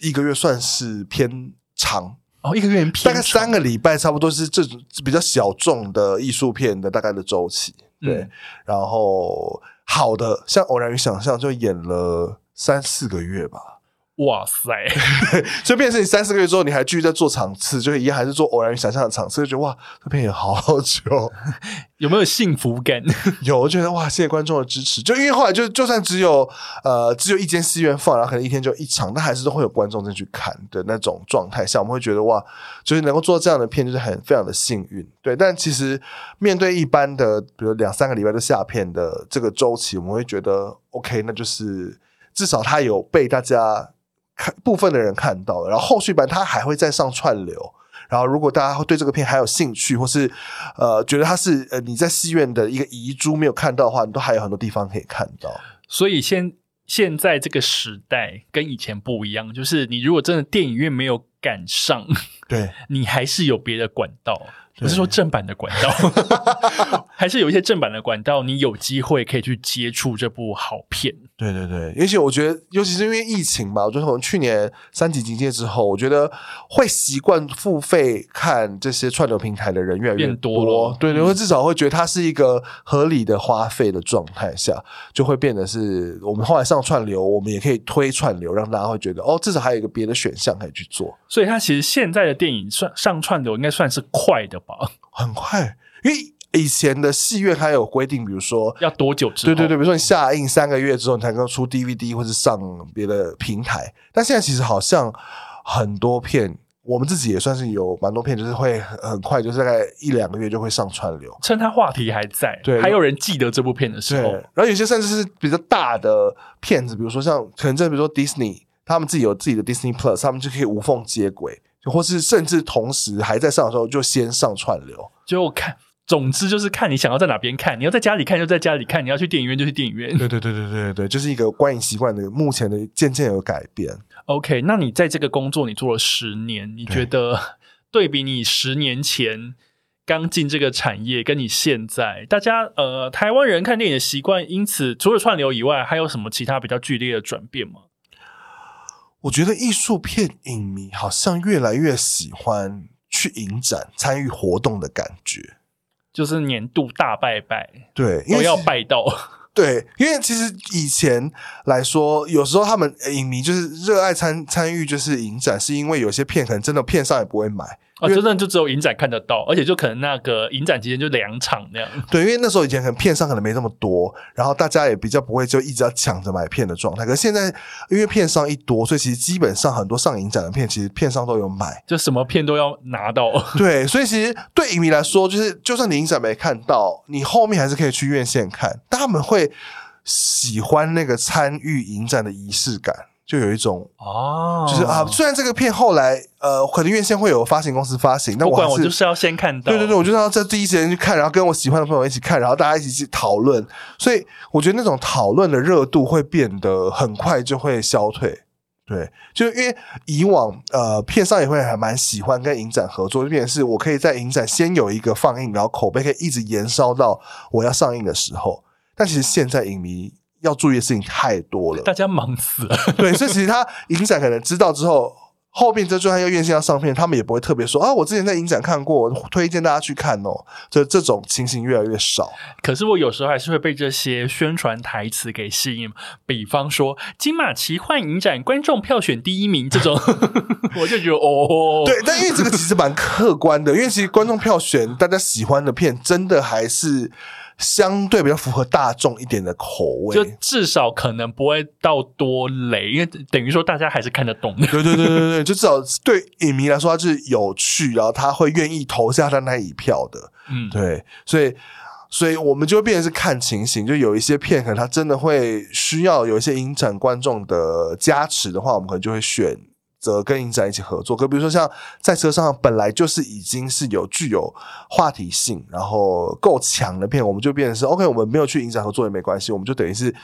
一个月算是偏长哦，一个月大概三个礼拜，差不多是这种比较小众的艺术片的大概的周期。对，然后好的，像《偶然与想象》就演了三四个月吧。哇塞！[laughs] 所以变成你三四个月之后，你还继续在做场次，就一样还是做偶然与想象的场次，就觉得哇，这片演好久，[laughs] 有没有幸福感？[laughs] 有，我觉得哇，谢谢观众的支持。就因为后来就就算只有呃只有一间戏院放，然后可能一天就一场，但还是都会有观众进去看的那种状态下，我们会觉得哇，就是能够做这样的片，就是很非常的幸运。对，但其实面对一般的，比如两三个礼拜就下片的这个周期，我们会觉得 OK，那就是至少它有被大家。看部分的人看到了，然后后续版它还会再上串流。然后如果大家对这个片还有兴趣，或是呃觉得它是呃你在戏院的一个遗珠没有看到的话，你都还有很多地方可以看到。所以现现在这个时代跟以前不一样，就是你如果真的电影院没有赶上，对 [laughs] 你还是有别的管道。我是说正版的管道，[laughs] 还是有一些正版的管道，你有机会可以去接触这部好片。对对对，尤其我觉得，尤其是因为疫情吧，我觉得从去年三级警戒之后，我觉得会习惯付费看这些串流平台的人越来越变多了对，嗯你会至少会觉得它是一个合理的花费的状态下，就会变得是我们后来上串流，我们也可以推串流，让大家会觉得哦，至少还有一个别的选项可以去做，所以它其实现在的电影算上串流应该算是快的吧？很快，因为以前的戏院还有规定，比如说要多久之后？对对对，比如说你下映三个月之后，你才能够出 DVD 或是上别的平台。但现在其实好像很多片，我们自己也算是有蛮多片，就是会很很快，就是大概一两个月就会上串流。趁它话题还在，对还有人记得这部片的时，候，然后有些甚至是比较大的片子，比如说像可能这比如说 Disney，他们自己有自己的 Disney Plus，他们就可以无缝接轨，或是甚至同时还在上的时候就先上串流。就看。总之就是看你想要在哪边看，你要在家里看就在家里看，你要去电影院就去电影院。对对对对对对对，就是一个观影习惯的目前的渐渐有改变。OK，那你在这个工作你做了十年，你觉得对比你十年前刚进这个产业，跟你现在，大家呃台湾人看电影的习惯，因此除了串流以外，还有什么其他比较剧烈的转变吗？我觉得艺术片影迷好像越来越喜欢去影展参与活动的感觉。就是年度大拜拜，对，因为其实拜到。对，因为其实以前来说，有时候他们呃影迷就是热爱参参与就是影展，是因为有些片可能真的片商也不会买。哦，因为真的就只有影展看得到，而且就可能那个影展期间就两场那样。对，因为那时候以前可能片商可能没这么多，然后大家也比较不会就一直要抢着买片的状态。可是现在因为片商一多，所以其实基本上很多上影展的片，其实片商都有买。就什么片都要拿到，[laughs] 对，所以其实对影迷来说，就是就算你影展没看到，你后面还是可以去院线看。但他们会喜欢那个参与影展的仪式感，就有一种哦就是啊，虽然这个片后来呃，可能院线会有发行公司发行，但不管我我就是要先看到。对对对，我就是要在第一时间去看，然后跟我喜欢的朋友一起看，然后大家一起去讨论。所以我觉得那种讨论的热度会变得很快就会消退。对，就因为以往呃片商也会还蛮喜欢跟影展合作，就变成是我可以在影展先有一个放映，然后口碑可以一直延烧到我要上映的时候。但其实现在影迷要注意的事情太多了，大家忙死了。[laughs] 对，所以其实他影展可能知道之后，后面这就算要院线要上片，他们也不会特别说啊，我之前在影展看过，推荐大家去看哦。这这种情形越来越少。可是我有时候还是会被这些宣传台词给吸引，比方说金马奇幻影展观众票选第一名这种，[laughs] 我就觉得哦，对，但因为这个其实蛮客观的，因为其实观众票选大家喜欢的片，真的还是相对比较符合大众一点的口味。就至少可能不会到多雷，因为等于说大家还是看得懂的。对对对对对，[laughs] 就至少对影迷来说，它是有趣，然后他会愿意投下他那一票的。嗯，对，所以所以我们就会变成是看情形，就有一些片可能它真的会需要有一些影展观众的加持的话，我们可能就会选择跟影展一起合作。可比如说像在车上本来就是已经是有具有话题性，然后够强的片，我们就变成是 OK，我们没有去影展合作也没关系，我们就等于是。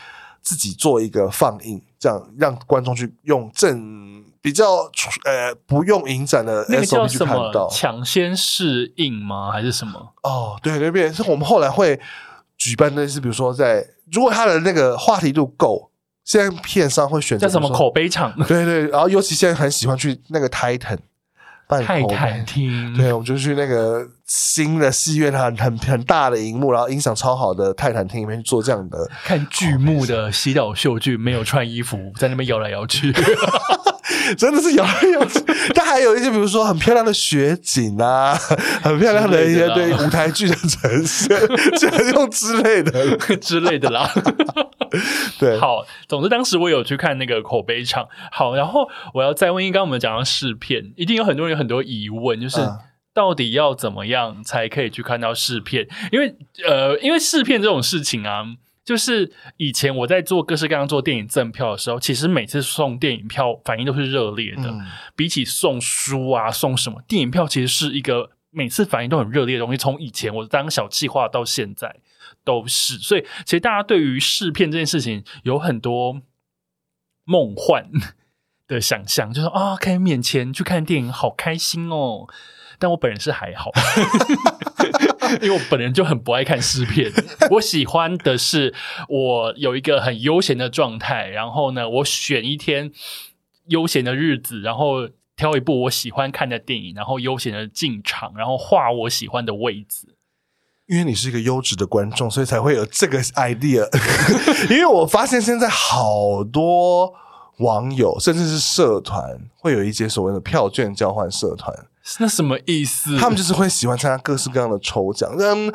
自己做一个放映，这样让观众去用正比较呃不用影展的那个叫 SOP 去什看到么抢先适应吗？还是什么？哦，对对变，是我们后来会举办的是，比如说在如果他的那个话题度够，现在片商会选择叫什么口碑场？[laughs] 对对，然后尤其现在很喜欢去那个 Titan 办泰口碑坦厅，对，我们就去那个新的戏院，很很很大的荧幕，然后音响超好的泰坦厅里面去做这样的，看剧目的洗澡秀剧没有穿衣服，在那边摇来摇去。[laughs] 真的是摇来摇去。[laughs] 但还有一些，比如说很漂亮的雪景啊，很漂亮的一些对舞台剧的呈现，就用之类的。之类的啦。[laughs] 对，好，总之当时我有去看那个口碑场。好，然后我要再问，因为刚刚我们讲到试片，一定有很多人有很多疑问，就是。嗯到底要怎么样才可以去看到试片？因为呃，因为试片这种事情啊，就是以前我在做各式各样做电影赠票的时候，其实每次送电影票反应都是热烈的。嗯比起送书啊、送什么，电影票其实是一个每次反应都很热烈的东西。从以前我当小计划到现在都是，所以其实大家对于试片这件事情有很多梦幻 [laughs] 的想象，就是啊，可以免钱去看电影，好开心哦。但我本人是还好，[laughs] 因为我本人就很不爱看试片。我喜欢的是我有一个很悠闲的状态，然后呢，我选一天悠闲的日子，然后挑一部我喜欢看的电影，然后悠闲的进场，然后画我喜欢的位置。因为你是一个优质的观众，所以才会有这个 idea。[laughs] 因为我发现现在好多网友，甚至是社团，会有一些所谓的票券交换社团。那什么意思？他们就是会喜欢参加各式各样的抽奖。嗯，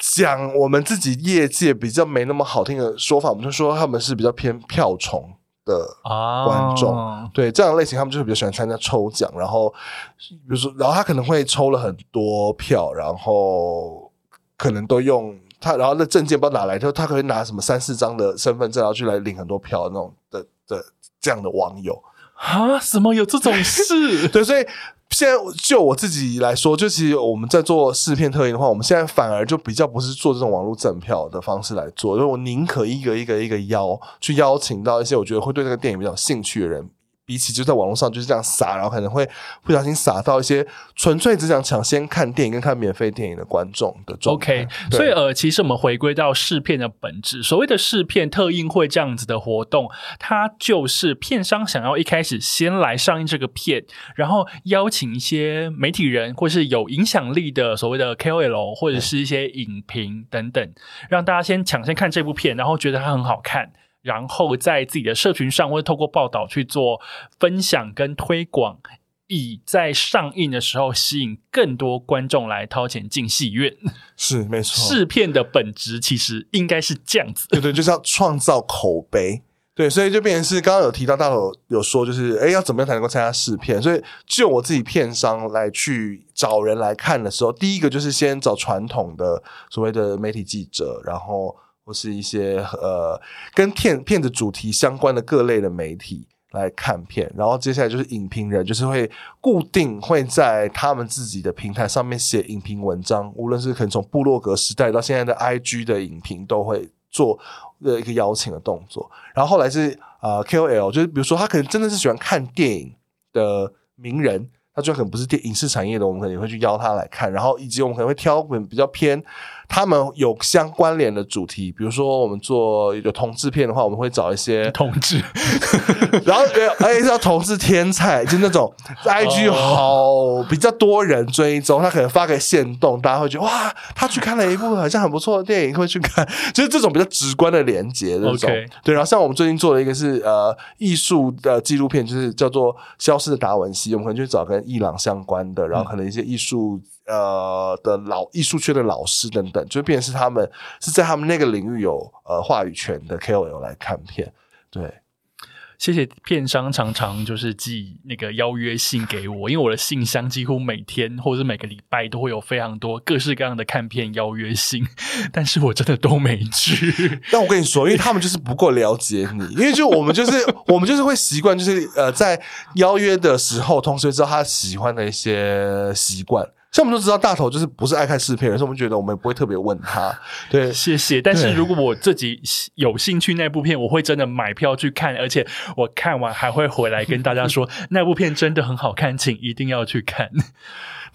讲我们自己业界比较没那么好听的说法，我们就说他们是比较偏票虫的观众。对这样的类型，他们就是比较喜欢参加抽奖。然后，比如说，然后他可能会抽了很多票，然后。可能都用他，然后那证件不知道哪来，就他可以拿什么三四张的身份证，然后去来领很多票那种的的这样的网友啊？什么有这种事？[laughs] 对，所以现在就我自己来说，就其实我们在做试片特映的话，我们现在反而就比较不是做这种网络赠票的方式来做，因为我宁可一个一个一个邀去邀请到一些我觉得会对这个电影比较兴趣的人。比起就在网络上就是这样撒，然后可能会不小心撒到一些纯粹只想抢先看电影跟看免费电影的观众的状态。OK，所以呃，其实我们回归到试片的本质，所谓的试片特映会这样子的活动，它就是片商想要一开始先来上映这个片，然后邀请一些媒体人或是有影响力的所谓的 KOL 或者是一些影评等等，让大家先抢先看这部片，然后觉得它很好看。然后在自己的社群上，或者透过报道去做分享跟推广，以在上映的时候吸引更多观众来掏钱进戏院。是没错，试片的本质其实应该是这样子。对对，就是要创造口碑。对，所以就变成是刚刚有提到大头有说，就是哎，要怎么样才能够参加试片？所以就我自己片商来去找人来看的时候，第一个就是先找传统的所谓的媒体记者，然后。或是一些呃跟片片子主题相关的各类的媒体来看片，然后接下来就是影评人，就是会固定会在他们自己的平台上面写影评文章，无论是可能从部落格时代到现在的 IG 的影评，都会做的一个邀请的动作。然后后来是啊 KOL，就是比如说他可能真的是喜欢看电影的名人。他就可能不是电影视产业的，我们可能也会去邀他来看，然后以及我们可能会挑本比较偏他们有相关联的主题，比如说我们做有同志片的话，我们会找一些同志，[laughs] 然后而且叫同志天才，就那种 [laughs] IG 好比较多人追踪，他可能发个线动，大家会觉得哇，他去看了一部好像很不错的电影，会去看，就是这种比较直观的连接那种。对，然后像我们最近做的一个是呃艺术的纪录片，就是叫做《消失的达文西》，我们可能去找跟伊朗相关的，然后可能一些艺术呃的老艺术圈的老师等等，就变成是他们是在他们那个领域有呃话语权的 KOL 来看片，对。谢谢片商常常就是寄那个邀约信给我，因为我的信箱几乎每天或者是每个礼拜都会有非常多各式各样的看片邀约信，但是我真的都没去。[laughs] 但我跟你说，因为他们就是不够了解你，因为就我们就是我们就是会习惯，就是呃在邀约的时候，同时知道他喜欢的一些习惯。像我们都知道，大头就是不是爱看视片，所以我们觉得我们也不会特别问他。[laughs] 对，谢谢。但是如果我自己有兴趣那部片，我会真的买票去看，而且我看完还会回来跟大家说，[laughs] 那部片真的很好看，请一定要去看。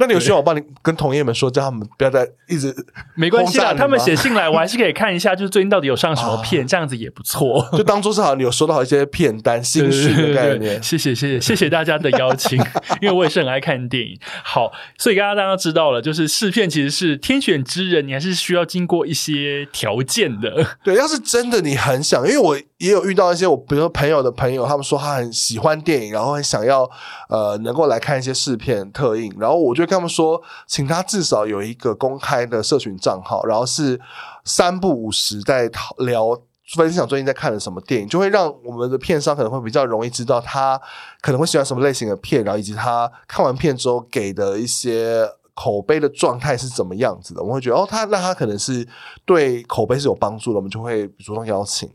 那你有需要我帮你跟同业们说，叫他们不要再一直没关系啦，他们写信来，我还是可以看一下，就是最近到底有上什么片，这样子也不错。[laughs] 就当做是好，你有收到一些片单、新讯的概念。[laughs] 谢谢谢谢谢谢大家的邀请，[laughs] 因为我也是很爱看电影。好，所以刚刚大家知道了，就是试片其实是天选之人，你还是需要经过一些条件的。对，要是真的你很想，因为我也有遇到一些我，比如说朋友的朋友，他们说他很喜欢电影，然后很想要呃能够来看一些试片特映，然后我就。跟他们说，请他至少有一个公开的社群账号，然后是三不五时在聊分享最近在看的什么电影，就会让我们的片商可能会比较容易知道他可能会喜欢什么类型的片，然后以及他看完片之后给的一些口碑的状态是怎么样子的。我们会觉得哦，他那他可能是对口碑是有帮助的，我们就会主动邀请。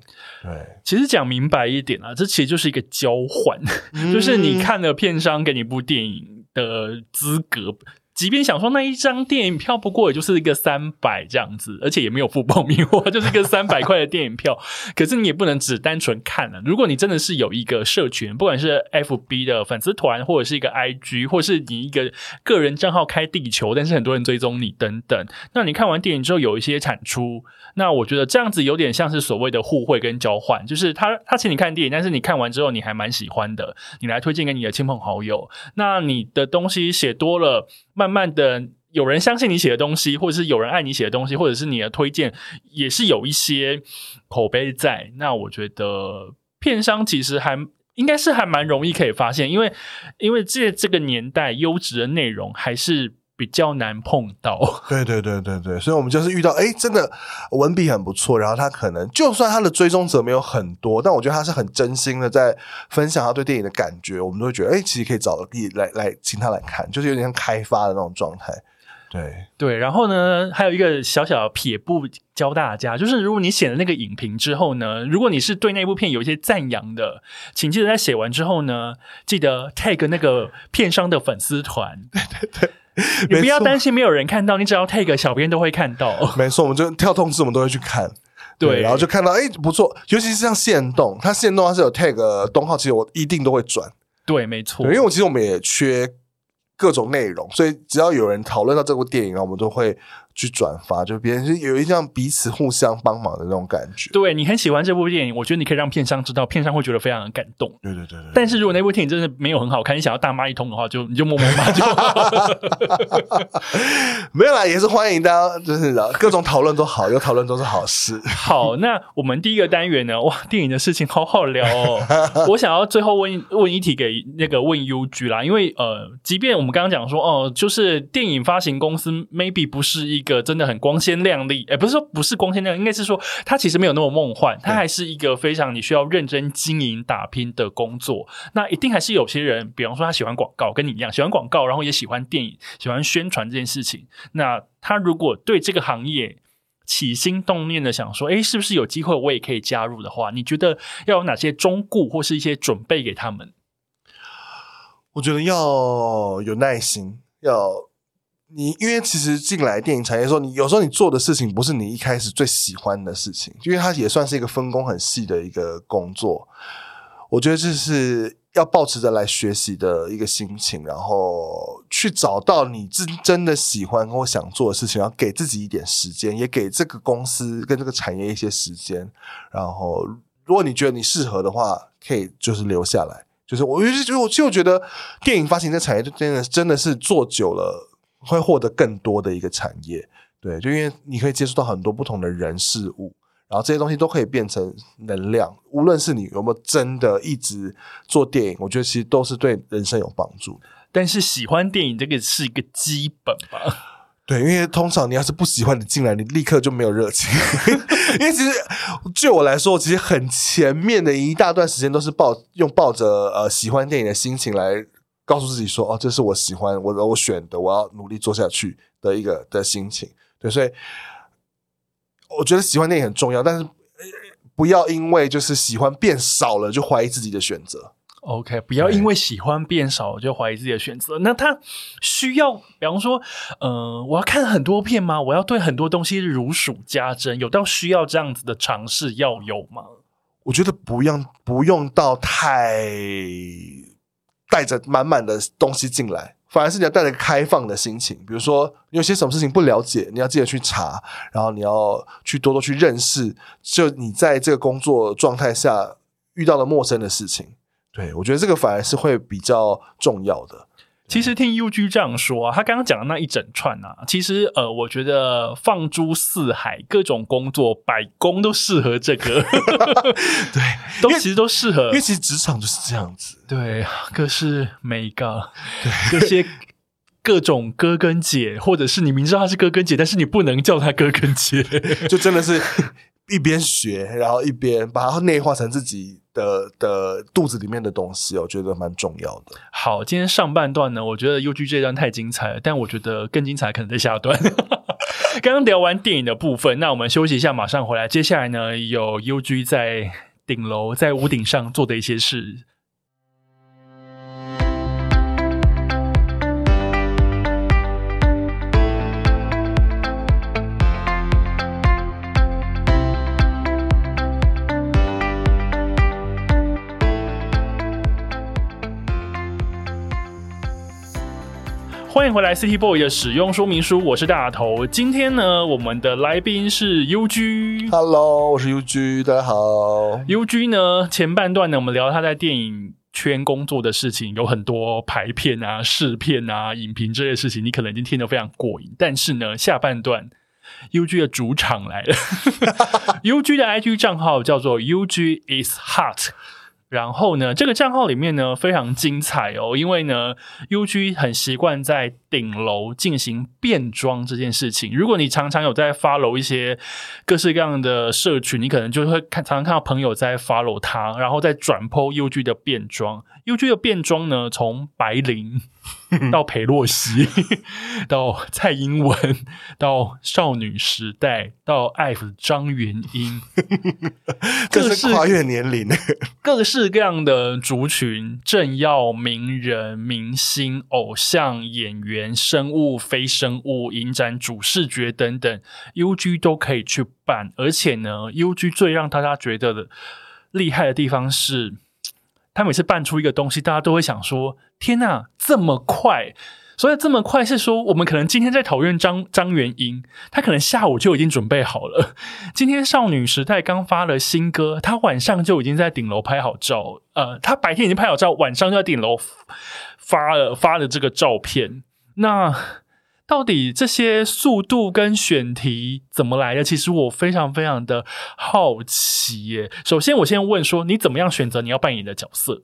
对，其实讲明白一点啊，这其实就是一个交换，[laughs] 就是你看了片商给你部电影。的资格即便想说那一张电影票不过也就是一个三百这样子，而且也没有付爆米花，就是一个 [laughs] 三百块的电影票。可是你也不能只单纯看了，如果你真的是有一个社群，不管是 FB 的粉丝团，或者是一个 IG，或是你一个个人账号开地球，但是很多人追踪你等等，那你看完电影之后有一些产出，那我觉得这样子有点像是所谓的互惠跟交换，就是他他请你看电影，但是你看完之后你还蛮喜欢的，你来推荐给你的亲朋好友，那你的东西写多了，慢慢慢的有人相信你写的东西，或者是有人爱你写的东西，或者是你的推荐也是有一些口碑在，那我觉得片商其实还。应该是还蛮容易可以发现，因为因为这这个年代优质的内容还是比较难碰到。[laughs] 对对对对对，所以我们就是遇到，哎，真的文笔很不错，然后他可能就算他的追踪者没有很多，但我觉得他是很真心的在分享他对电影的感觉，我们都会觉得，哎，其实可以找来来请他来看，就是有点像开发的那种状态。对对，然后呢，还有一个小小的撇步教大家，就是如果你写了那个影评之后呢，如果你是对那部片有一些赞扬的，请记得在写完之后呢，记得 tag 那个片商的粉丝团。对 [laughs] 对对，[laughs] 你不要担心没有人看到，你只要 tag 小编都会看到。[laughs] 没错，我们就跳通知，我们都会去看。对，然后就看到，哎，不错，尤其是像线动，它线动它是有 tag 东号，其实我一定都会转。对，没错，因为我其实我们也缺。各种内容，所以只要有人讨论到这部电影啊，我们都会。去转发，就别人是有一样彼此互相帮忙的那种感觉。对你很喜欢这部电影，我觉得你可以让片商知道，片商会觉得非常的感动。对对对对。但是如果那部电影真的没有很好看，你想要大骂一通的话，就你就默默骂就。[laughs] [laughs] 没有啦，也是欢迎大家，就是各种讨论都好，有讨论都是好事。好，那我们第一个单元呢？哇，电影的事情好好聊哦。我想要最后问问一题给那个问 UG 啦，因为呃，即便我们刚刚讲说哦，就是电影发行公司 maybe 不是一。个真的很光鲜亮丽，哎，不是说不是光鲜亮，应该是说它其实没有那么梦幻，它还是一个非常你需要认真经营打拼的工作。那一定还是有些人，比方说他喜欢广告，跟你一样喜欢广告，然后也喜欢电影，喜欢宣传这件事情。那他如果对这个行业起心动念的想说，哎，是不是有机会我也可以加入的话，你觉得要有哪些忠固或是一些准备给他们？我觉得要有耐心，要。你因为其实进来电影产业的时候，你有时候你做的事情不是你一开始最喜欢的事情，因为它也算是一个分工很细的一个工作。我觉得这是要保持着来学习的一个心情，然后去找到你真真的喜欢或想做的事情，要给自己一点时间，也给这个公司跟这个产业一些时间。然后，如果你觉得你适合的话，可以就是留下来。就是我，其实我就觉得电影发行这产业，真的真的是做久了。会获得更多的一个产业，对，就因为你可以接触到很多不同的人事物，然后这些东西都可以变成能量。无论是你有没有真的一直做电影，我觉得其实都是对人生有帮助。但是喜欢电影这个是一个基本吧？对，因为通常你要是不喜欢，你进来你立刻就没有热情。[laughs] 因为其实就我来说，其实很前面的一大段时间都是抱用抱着呃喜欢电影的心情来。告诉自己说：“哦，这是我喜欢，我我选的，我要努力做下去的一个的心情。”对，所以我觉得喜欢电影很重要，但是不要因为就是喜欢变少了就怀疑自己的选择。OK，不要因为喜欢变少就怀疑自己的选择。那他需要，比方说，嗯，我要看很多片吗？我要对很多东西如数家珍，有到需要这样子的尝试要有吗？我觉得不用，不用到太。带着满满的东西进来，反而是你要带着开放的心情。比如说，有些什么事情不了解，你要记得去查，然后你要去多多去认识。就你在这个工作状态下遇到了陌生的事情，对我觉得这个反而是会比较重要的。其实听 UG 这样说啊，他刚刚讲的那一整串啊，其实呃，我觉得放诸四海，各种工作，百工都适合这个，[laughs] 对，[laughs] 都其实都适合，因为其实职场就是这样子，对，可是每个对。这些各种哥跟姐，或者是你明知道他是哥跟姐，但是你不能叫他哥跟姐，[laughs] 就真的是一边学，然后一边把它内化成自己。的的肚子里面的东西，我觉得蛮重要的。好，今天上半段呢，我觉得 U G 这段太精彩了，但我觉得更精彩可能在下段。[laughs] 刚刚聊完电影的部分，那我们休息一下，马上回来。接下来呢，有 U G 在顶楼在屋顶上做的一些事。欢迎回来，City Boy 的使用说明书，我是大头。今天呢，我们的来宾是 UG。Hello，我是 UG，大家好。UG 呢，前半段呢，我们聊他在电影圈工作的事情，有很多排片啊、试片啊、影评这些事情，你可能已经听得非常过瘾。但是呢，下半段 UG 的主场来了，[laughs] UG 的 IG 账号叫做 UG is hot。然后呢，这个账号里面呢非常精彩哦，因为呢，UG 很习惯在顶楼进行变装这件事情。如果你常常有在 follow 一些各式各样的社群，你可能就会看常常看到朋友在 follow 他，然后再转 po UG 的变装。UG 的变装呢，从白灵 [laughs] 到裴洛西，到蔡英文，到少女时代，到 F 张元英，[laughs] 这是跨越年龄，各式各样的族群、政要、名人、明星、偶像、演员、生物、非生物、影展主视觉等等，UG 都可以去办。而且呢，UG 最让大家觉得的厉害的地方是，他每次办出一个东西，大家都会想说：“天哪，这么快！”所以这么快是说，我们可能今天在讨论张张元英，他可能下午就已经准备好了。[laughs] 今天少女时代刚发了新歌，他晚上就已经在顶楼拍好照。呃，他白天已经拍好照，晚上就在顶楼发了发了这个照片。那到底这些速度跟选题怎么来的？其实我非常非常的好奇耶。首先，我先问说，你怎么样选择你要扮演的角色？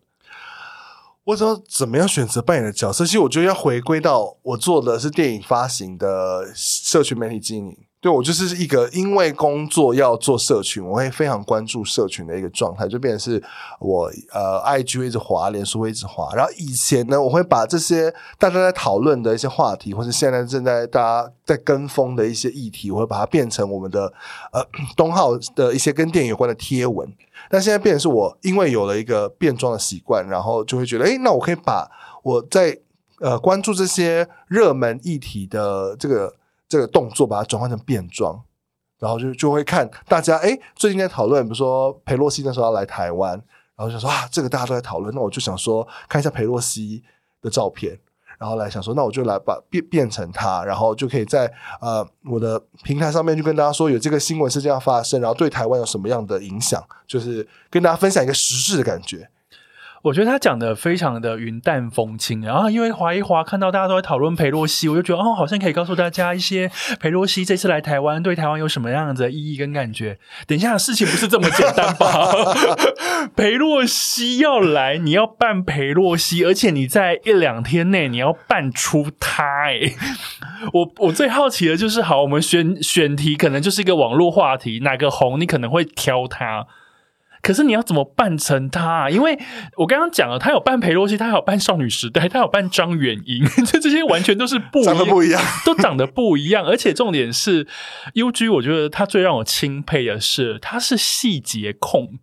我知道怎么样选择扮演的角色。其实我觉得要回归到我做的是电影发行的社群媒体经营。对我就是一个因为工作要做社群，我会非常关注社群的一个状态，就变成是我呃 IG 会一直滑，脸书会一直滑。然后以前呢，我会把这些大家在讨论的一些话题，或是现在正在大家在跟风的一些议题，我会把它变成我们的呃东浩的一些跟电影有关的贴文。但现在变成是我因为有了一个变装的习惯，然后就会觉得，哎，那我可以把我在呃关注这些热门议题的这个这个动作，把它转换成变装，然后就就会看大家，哎，最近在讨论，比如说裴洛西那时候要来台湾，然后就说啊，这个大家都在讨论，那我就想说看一下裴洛西的照片。然后来想说，那我就来把变变成他，然后就可以在呃我的平台上面就跟大家说有这个新闻事件要发生，然后对台湾有什么样的影响，就是跟大家分享一个实质的感觉。我觉得他讲的非常的云淡风轻，然后因为滑一滑看到大家都在讨论裴洛西，我就觉得哦，好像可以告诉大家一些裴洛西这次来台湾对台湾有什么样子的意义跟感觉。等一下，事情不是这么简单吧？[laughs] 裴洛西要来，你要扮裴洛西，而且你在一两天内你要扮出他、欸。我我最好奇的就是，好，我们选选题可能就是一个网络话题，哪个红你可能会挑他。可是你要怎么扮成他、啊？因为我刚刚讲了，他有扮裴洛西，他有扮少女时代，他有扮张元英，[laughs] 这这些完全都是不一样，长得不一样，[laughs] 都长得不一样。而且重点是，UG，我觉得他最让我钦佩的是，他是细节控。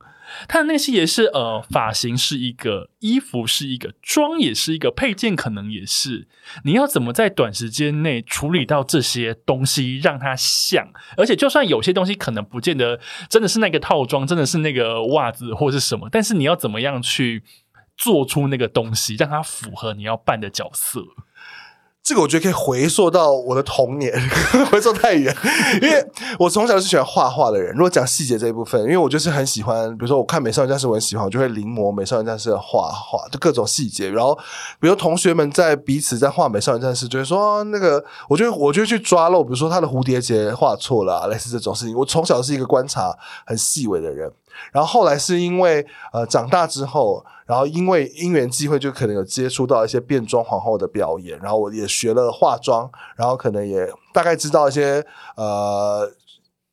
他的那个细节是，呃，发型是一个，衣服是一个，妆也是一个，配件可能也是。你要怎么在短时间内处理到这些东西，让它像？而且，就算有些东西可能不见得真的是那个套装，真的是那个袜子或是什么，但是你要怎么样去做出那个东西，让它符合你要扮的角色？这个我觉得可以回溯到我的童年，[laughs] 回溯太远，[laughs] 因为我从小就是喜欢画画的人。如果讲细节这一部分，因为我就是很喜欢，比如说我看《美少女战士》，我很喜欢，我就会临摹《美少女战士》的画画，就各种细节。然后，比如同学们在彼此在画《美少女战士》，就会说、啊、那个，我就我就去抓漏，比如说他的蝴蝶结画错了、啊，类似这种事情。我从小是一个观察很细微的人。然后后来是因为呃长大之后，然后因为因缘机会，就可能有接触到一些变装皇后的表演，然后我也学了化妆，然后可能也大概知道一些呃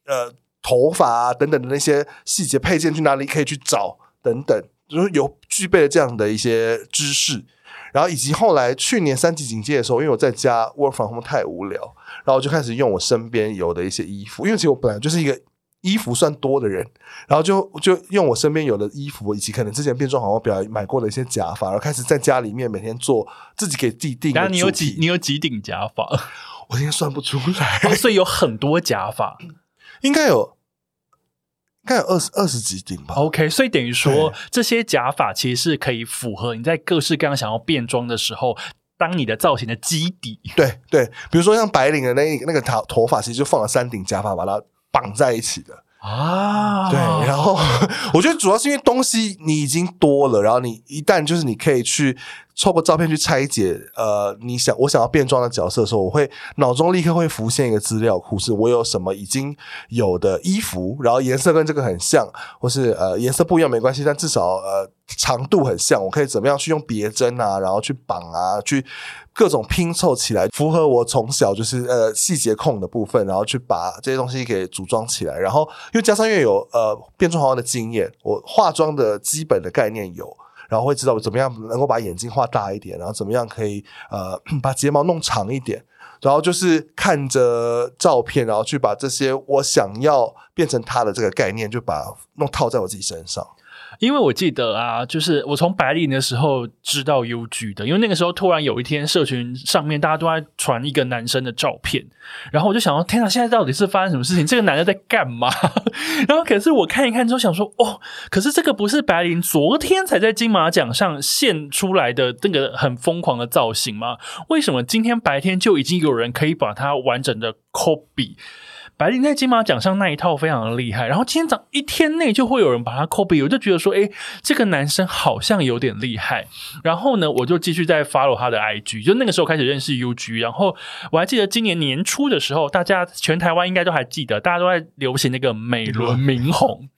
呃头发啊等等的那些细节配件去哪里可以去找等等，就是有具备了这样的一些知识。然后以及后来去年三级警戒的时候，因为我在家 work from home 太无聊，然后我就开始用我身边有的一些衣服，因为其实我本来就是一个。衣服算多的人，然后就就用我身边有的衣服，以及可能之前变装皇后表演买过的一些假发，然后开始在家里面每天做自己给自己定的。然后你有几你有几顶假发？我今天算不出来、哦，所以有很多假发，应该有，应该有二十二十几顶吧。OK，所以等于说这些假发其实是可以符合你在各式各样想要变装的时候。当你的造型的基底。对对，比如说像白领的那那个头头发，其实就放了三顶假发把它绑在一起的。啊，对，然后 [laughs] 我觉得主要是因为东西你已经多了，然后你一旦就是你可以去透过照片去拆解，呃，你想我想要变装的角色的时候，我会脑中立刻会浮现一个资料库，是我有什么已经有的衣服，然后颜色跟这个很像，或是呃颜色不一样没关系，但至少呃长度很像，我可以怎么样去用别针啊，然后去绑啊，去。各种拼凑起来，符合我从小就是呃细节控的部分，然后去把这些东西给组装起来。然后因为加上因为有呃变装皇的经验，我化妆的基本的概念有，然后会知道我怎么样能够把眼睛画大一点，然后怎么样可以呃 [clears throat] 把睫毛弄长一点，然后就是看着照片，然后去把这些我想要变成他的这个概念，就把弄套在我自己身上。因为我记得啊，就是我从白领的时候知道 UG 的，因为那个时候突然有一天，社群上面大家都在传一个男生的照片，然后我就想说，天哪，现在到底是发生什么事情？这个男的在干嘛？[laughs] 然后可是我看一看之后想说，哦，可是这个不是白领昨天才在金马奖上现出来的那个很疯狂的造型吗？为什么今天白天就已经有人可以把它完整的 copy？白灵在金马奖上那一套非常的厉害，然后今天早一天内就会有人把他 copy，我就觉得说，哎，这个男生好像有点厉害。然后呢，我就继续在 follow 他的 IG，就那个时候开始认识 UG。然后我还记得今年年初的时候，大家全台湾应该都还记得，大家都在流行那个美轮明宏。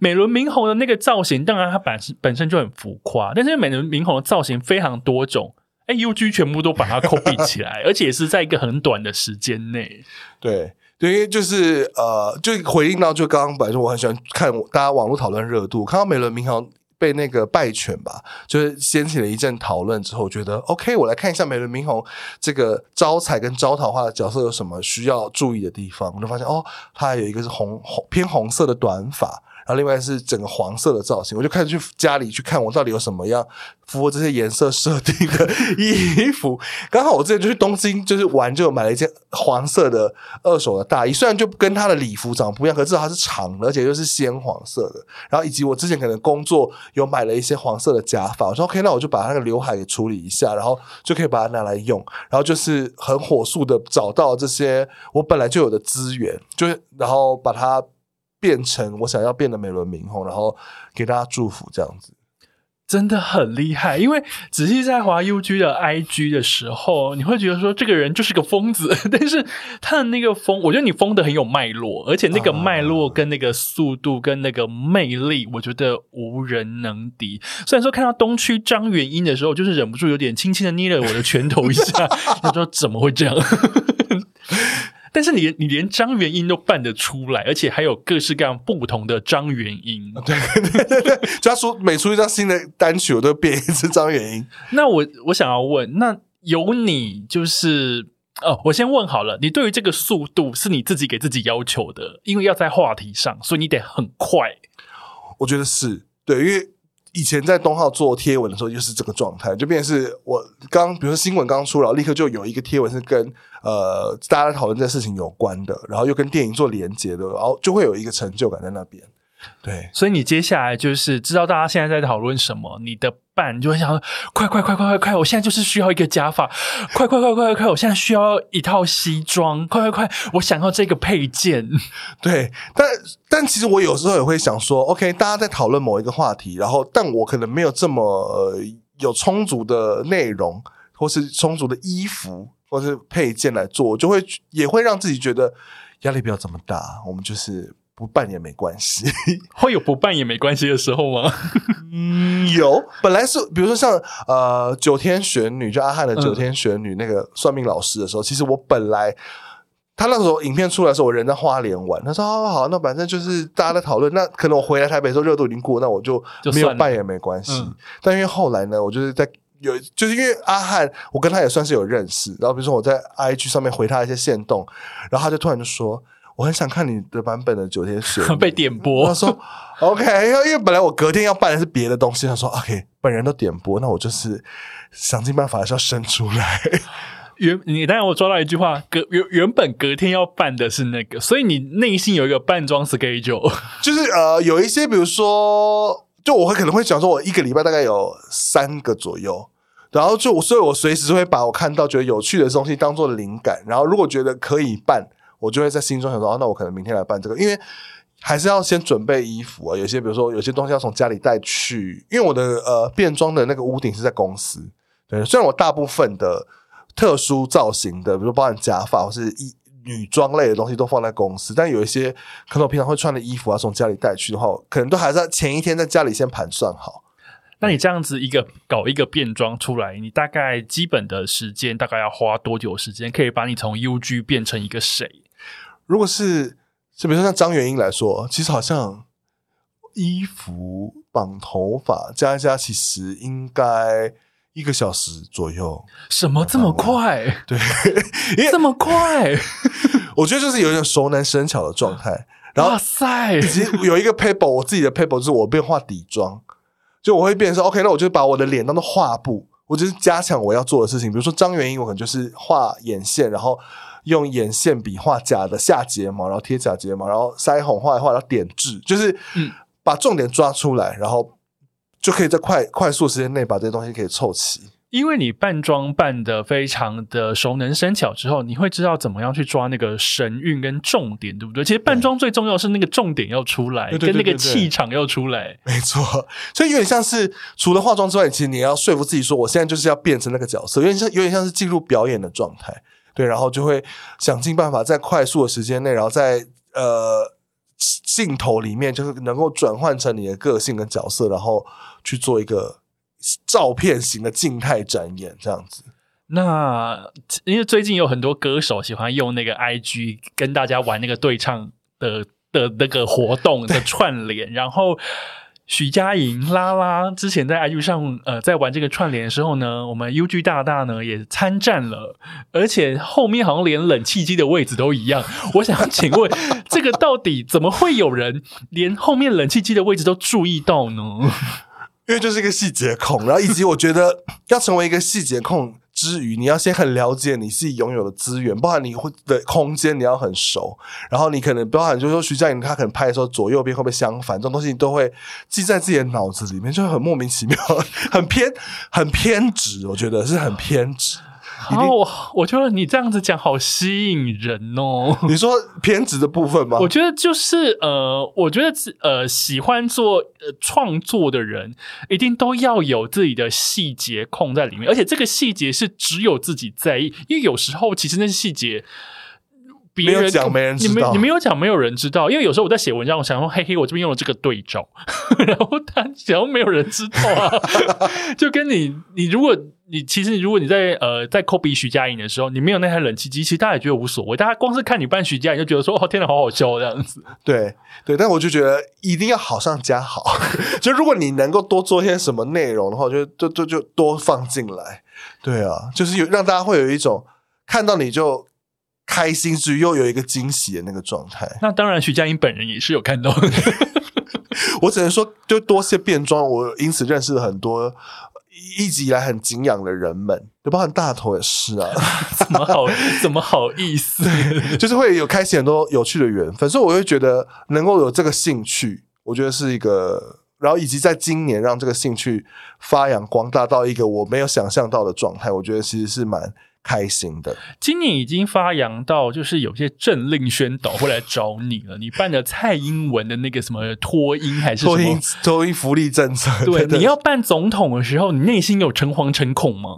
美轮明宏的那个造型，当然它本身本身就很浮夸，但是美轮明宏的造型非常多种。哎，UG 全部都把它 copy 起来，[laughs] 而且是在一个很短的时间内。对。因为就是呃，就回应到就刚刚本来说我很喜欢看大家网络讨论热度，看到美伦明豪被那个败犬吧，就是掀起了一阵讨论之后，觉得 OK，我来看一下美伦明豪这个招财跟招桃花的角色有什么需要注意的地方，我就发现哦，他有一个是红红偏红色的短发。然后另外是整个黄色的造型，我就开始去家里去看我到底有什么样符合这些颜色设定的衣服。[laughs] 刚好我之前就去东京，就是玩，就买了一件黄色的二手的大衣，虽然就跟他的礼服长不一样，可是至少它是长的，而且又是鲜黄色的。然后以及我之前可能工作有买了一些黄色的假发，我说 OK，那我就把那个刘海给处理一下，然后就可以把它拿来用。然后就是很火速的找到这些我本来就有的资源，就是然后把它。变成我想要变的美轮明宏，然后给大家祝福，这样子真的很厉害。因为仔细在滑 UG 的 IG 的时候，你会觉得说这个人就是个疯子，[laughs] 但是他的那个疯，我觉得你疯的很有脉络，而且那个脉络跟那个速度跟那个魅力，我觉得无人能敌。虽然说看到东区张元英的时候，就是忍不住有点轻轻的捏了我的拳头一下，[laughs] 他说怎么会这样？但是你连你连张元英都扮得出来，而且还有各式各样不同的张元英。对对对对，就他出每出一张新的单曲，我都变一次张元英。那我我想要问，那有你就是哦，我先问好了，你对于这个速度是你自己给自己要求的，因为要在话题上，所以你得很快。我觉得是对，因为。以前在东浩做贴文的时候，就是这个状态，就变成是我刚，比如说新闻刚出，然后立刻就有一个贴文是跟呃大家讨论这事情有关的，然后又跟电影做连接的，然后就会有一个成就感在那边。对，所以你接下来就是知道大家现在在讨论什么，你的伴就会想快快快快快快，我现在就是需要一个假发，快快快快快快，我现在需要一套西装，快快快，我想要这个配件。对，但但其实我有时候也会想说，OK，大家在讨论某一个话题，然后但我可能没有这么呃有充足的内容，或是充足的衣服，或是配件来做，就会也会让自己觉得压力不要这么大，我们就是。不办也没关系，[laughs] 会有不办也没关系的时候吗？[laughs] 嗯，有。本来是比如说像呃九天玄女，就阿汉的九天玄女那个算命老师的时候，其实我本来他那时候影片出来的时候，我人在花莲玩，他说好好，那反正就是大家在讨论，那可能我回来台北时候热度已经过，那我就没有办也没关系。但因为后来呢，我就是在有，就是因为阿汉，我跟他也算是有认识，然后比如说我在 IG 上面回他一些线动，然后他就突然就说。我很想看你的版本的九天玄 [laughs] 被点播。他说：“OK，因为因为本来我隔天要办的是别的东西。”他说：“OK，本人都点播，那我就是想尽办法还是要生出来。[laughs] ”原你当然我抓到一句话，隔原原本隔天要办的是那个，所以你内心有一个扮装 schedule，[laughs] 就是呃有一些，比如说，就我会可能会想说，我一个礼拜大概有三个左右。然后就所以，我随时会把我看到觉得有趣的东西当做灵感，然后如果觉得可以办，我就会在心中想说，哦，那我可能明天来办这个，因为还是要先准备衣服啊，有些比如说有些东西要从家里带去，因为我的呃变装的那个屋顶是在公司，对，虽然我大部分的特殊造型的，比如包含假发或是衣女装类的东西都放在公司，但有一些可能我平常会穿的衣服啊，从家里带去的话，可能都还是在前一天在家里先盘算好。那你这样子一个搞一个变装出来，你大概基本的时间大概要花多久时间，可以把你从 UG 变成一个谁？如果是就比如说像张元英来说，其实好像衣服、绑头发加一加，其实应该一个小时左右。什么这么快？[laughs] 对，[laughs] 这么快？[laughs] 我觉得就是有点熟能生巧的状态。然后哇塞，其实有一个 paper，我自己的 paper 就是我变化底妆，就我会变成说，OK，那我就把我的脸当做画布，我就是加强我要做的事情。比如说张元英，我可能就是画眼线，然后用眼线笔画假的下睫毛，然后贴假睫毛，然后腮红画一画，然后点痣，就是嗯把重点抓出来，然后就可以在快快速时间内把这些东西可以凑齐。因为你扮装扮的非常的熟能生巧之后，你会知道怎么样去抓那个神韵跟重点，对不对？其实扮装最重要是那个重点要出来，对对对跟那个气场要出来。没错，所以有点像是除了化妆之外，其实你要说服自己说，我现在就是要变成那个角色，有点像有点像是进入表演的状态，对，然后就会想尽办法在快速的时间内，然后在呃镜头里面，就是能够转换成你的个性跟角色，然后去做一个照片型的静态展演，这样子。那因为最近有很多歌手喜欢用那个 IG 跟大家玩那个对唱的的那个活动的串联，然后许佳莹、拉拉之前在 IG 上呃在玩这个串联的时候呢，我们 UG 大大呢也参战了，而且后面好像连冷气机的位置都一样。我想请问，[laughs] 这个到底怎么会有人连后面冷气机的位置都注意到呢？[laughs] 因为就是一个细节控，然后以及我觉得要成为一个细节控之余，你要先很了解你自己拥有的资源，包含你会的空间，你要很熟，然后你可能包含就是说徐佳莹她可能拍的时候左右边会不会相反，这种东西你都会记在自己的脑子里面，就会很莫名其妙，[laughs] 很偏很偏执，我觉得是很偏执。一定好，我我觉得你这样子讲好吸引人哦。[laughs] 你说偏执的部分吗？我觉得就是呃，我觉得呃，喜欢做呃创作的人，一定都要有自己的细节控在里面，而且这个细节是只有自己在意，因为有时候其实那些细节。别人没有讲没人知道你没你没有讲，没有人知道。因为有时候我在写文章，我想说，嘿嘿，我这边用了这个对照，[laughs] 然后他然后没有人知道啊。[laughs] 就跟你，你如果你其实如果你在呃在 copy 徐佳莹的时候，你没有那台冷气机，其实大家也觉得无所谓。大家光是看你扮徐佳莹，就觉得说，哦天哪，好好笑这样子。对对，但我就觉得一定要好上加好。[laughs] 就如果你能够多做一些什么内容的话，就就就就多放进来。对啊，就是有让大家会有一种看到你就开心之余又有一个惊喜的那个状态。那当然，徐佳莹本人也是有看到的。[laughs] 我只能说，就多些变装，我因此认识了很多一直以来很敬仰的人们，就包含大头也是啊。[laughs] 怎么好？怎么好意思？[laughs] 就是会有开启很多有趣的缘分，所以我会觉得能够有这个兴趣，我觉得是一个，然后以及在今年让这个兴趣发扬光大到一个我没有想象到的状态，我觉得其实是蛮开心的。今年已经发扬到，就是有些政令宣导会来找你了。你办的蔡英文的那个什么脱英还是什么脱英？脱英福利政策，对，等 [laughs] 你要办总统的时候，你内心有诚惶诚恐吗？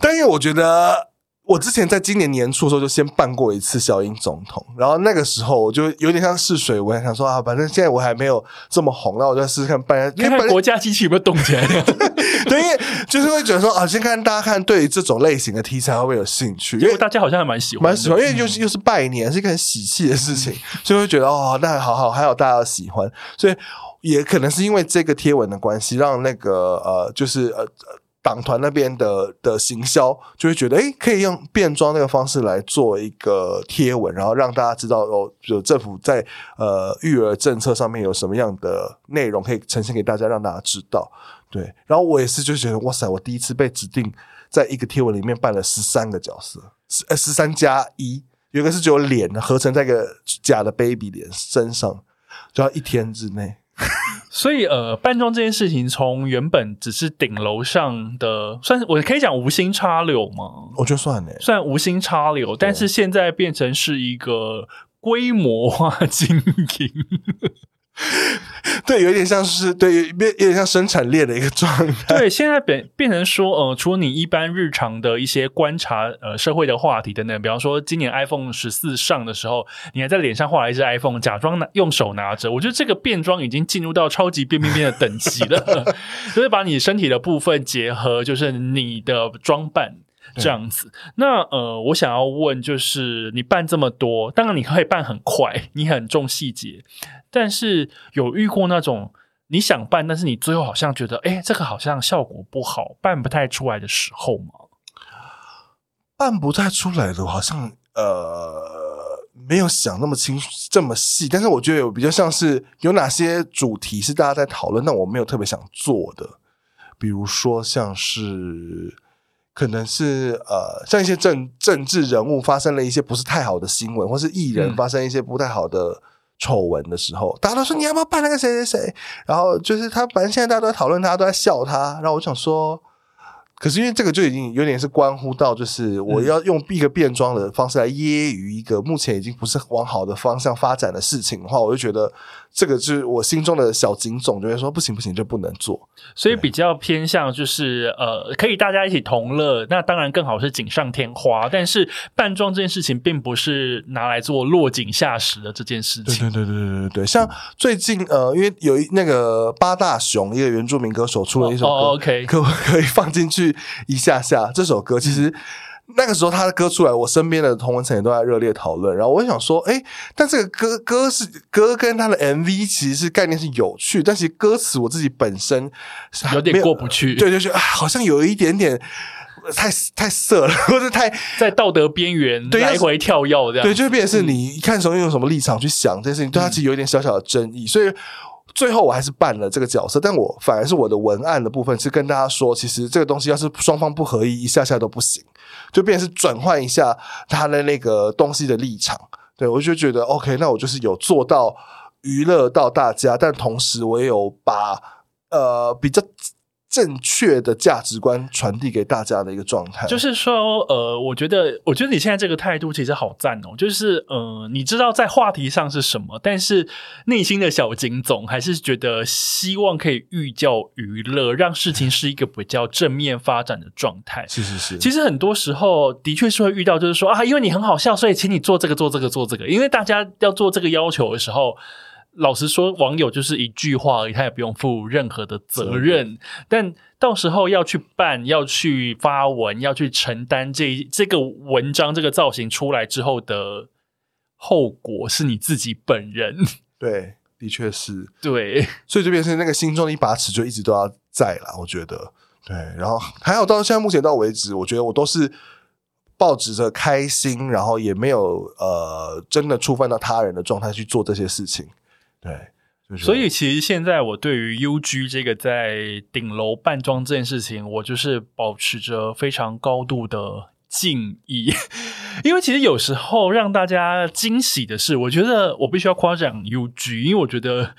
但因为我觉得。我之前在今年年初的时候就先办过一次小英总统，然后那个时候我就有点像试水温，想说啊，反正现在我还没有这么红，那我就试试看办。因看国家机器有没有动起来。[laughs] 对，因为就是会觉得说啊，先看大家看对于这种类型的题材会不会有兴趣，因为大家好像还蛮喜欢，蛮喜欢，因为又是又是拜年，是一个很喜气的事情，所以会觉得哦，那好好，还有大家喜欢，所以也可能是因为这个贴文的关系，让那个呃，就是呃。党团那边的的行销就会觉得，哎，可以用变装那个方式来做一个贴文，然后让大家知道哦，就政府在呃育儿政策上面有什么样的内容可以呈现给大家，让大家知道。对，然后我也是就觉得，哇塞，我第一次被指定在一个贴文里面扮了十三个角色，十呃十三加一，有一个是只有脸的合成在一个假的 baby 脸身上，就要一天之内。所以呃，扮装这件事情从原本只是顶楼上的，算是我可以讲无心插柳吗？我觉得算呢。算无心插柳，但是现在变成是一个规模化经营。[laughs] 对，有点像是对，变有点像生产链的一个状态。[laughs] 对，现在变变成说，呃，除了你一般日常的一些观察，呃，社会的话题等等，比方说今年 iPhone 十四上的时候，你还在脸上画了一只 iPhone，假装拿用手拿着，我觉得这个变装已经进入到超级变变变的等级了，[laughs] 就是把你身体的部分结合，就是你的装扮。这样子，那呃，我想要问，就是你办这么多，当然你可以办很快，你很重细节，但是有遇过那种你想办，但是你最后好像觉得，哎，这个好像效果不好，办不太出来的时候吗？办不太出来的，好像呃没有想那么清这么细，但是我觉得有比较像是有哪些主题是大家在讨论，但我没有特别想做的，比如说像是。可能是呃，像一些政政治人物发生了一些不是太好的新闻，或是艺人发生一些不太好的丑闻的时候，大家都说你要不要办那个谁谁谁？然后就是他，反正现在大家都在讨论，大家都在笑他。然后我想说。可是因为这个就已经有点是关乎到，就是我要用一个变装的方式来揶揄一个目前已经不是往好的方向发展的事情的话，我就觉得这个是我心中的小警总，就会说不行不行就不能做。所以比较偏向就是呃，可以大家一起同乐，那当然更好是锦上添花。但是扮装这件事情并不是拿来做落井下石的这件事情。对对对对对对对，像最近呃，因为有一那个八大熊一个原住民歌手出了一首歌，OK，可不可以放进去？一下下这首歌，其实那个时候他的歌出来，我身边的同文层也都在热烈讨论。然后我想说，哎，但这个歌歌是歌跟他的 MV 其实是概念是有趣，但是歌词我自己本身有点过不去，对，就是好像有一点点太太色了，[laughs] 或者太在道德边缘来回跳跃这样。对，就变成是你一看时候用什么立场去想这件事情，对他其实有一点小小的争议，所以。最后我还是扮了这个角色，但我反而是我的文案的部分是跟大家说，其实这个东西要是双方不合意，一下下都不行，就变成是转换一下他的那个东西的立场。对我就觉得 OK，那我就是有做到娱乐到大家，但同时我也有把呃比较。正确的价值观传递给大家的一个状态，就是说，呃，我觉得，我觉得你现在这个态度其实好赞哦。就是，呃，你知道在话题上是什么，但是内心的小金总还是觉得希望可以寓教于乐，让事情是一个比较正面发展的状态。是是是，其实很多时候的确是会遇到，就是说啊，因为你很好笑，所以请你做这个做这个做这个。因为大家要做这个要求的时候。老实说，网友就是一句话而已，他也不用负任何的责任。但到时候要去办、要去发文、要去承担这这个文章、这个造型出来之后的后果，是你自己本人。[laughs] 对，的确是。对，所以这边是那个心中的一把尺，就一直都要在了。我觉得，对。然后还好到现在目前到为止，我觉得我都是抱着着开心，然后也没有呃真的触犯到他人的状态去做这些事情。对，所以其实现在我对于 U G 这个在顶楼扮装这件事情，我就是保持着非常高度的敬意，[laughs] 因为其实有时候让大家惊喜的是，我觉得我必须要夸奖 U G，因为我觉得，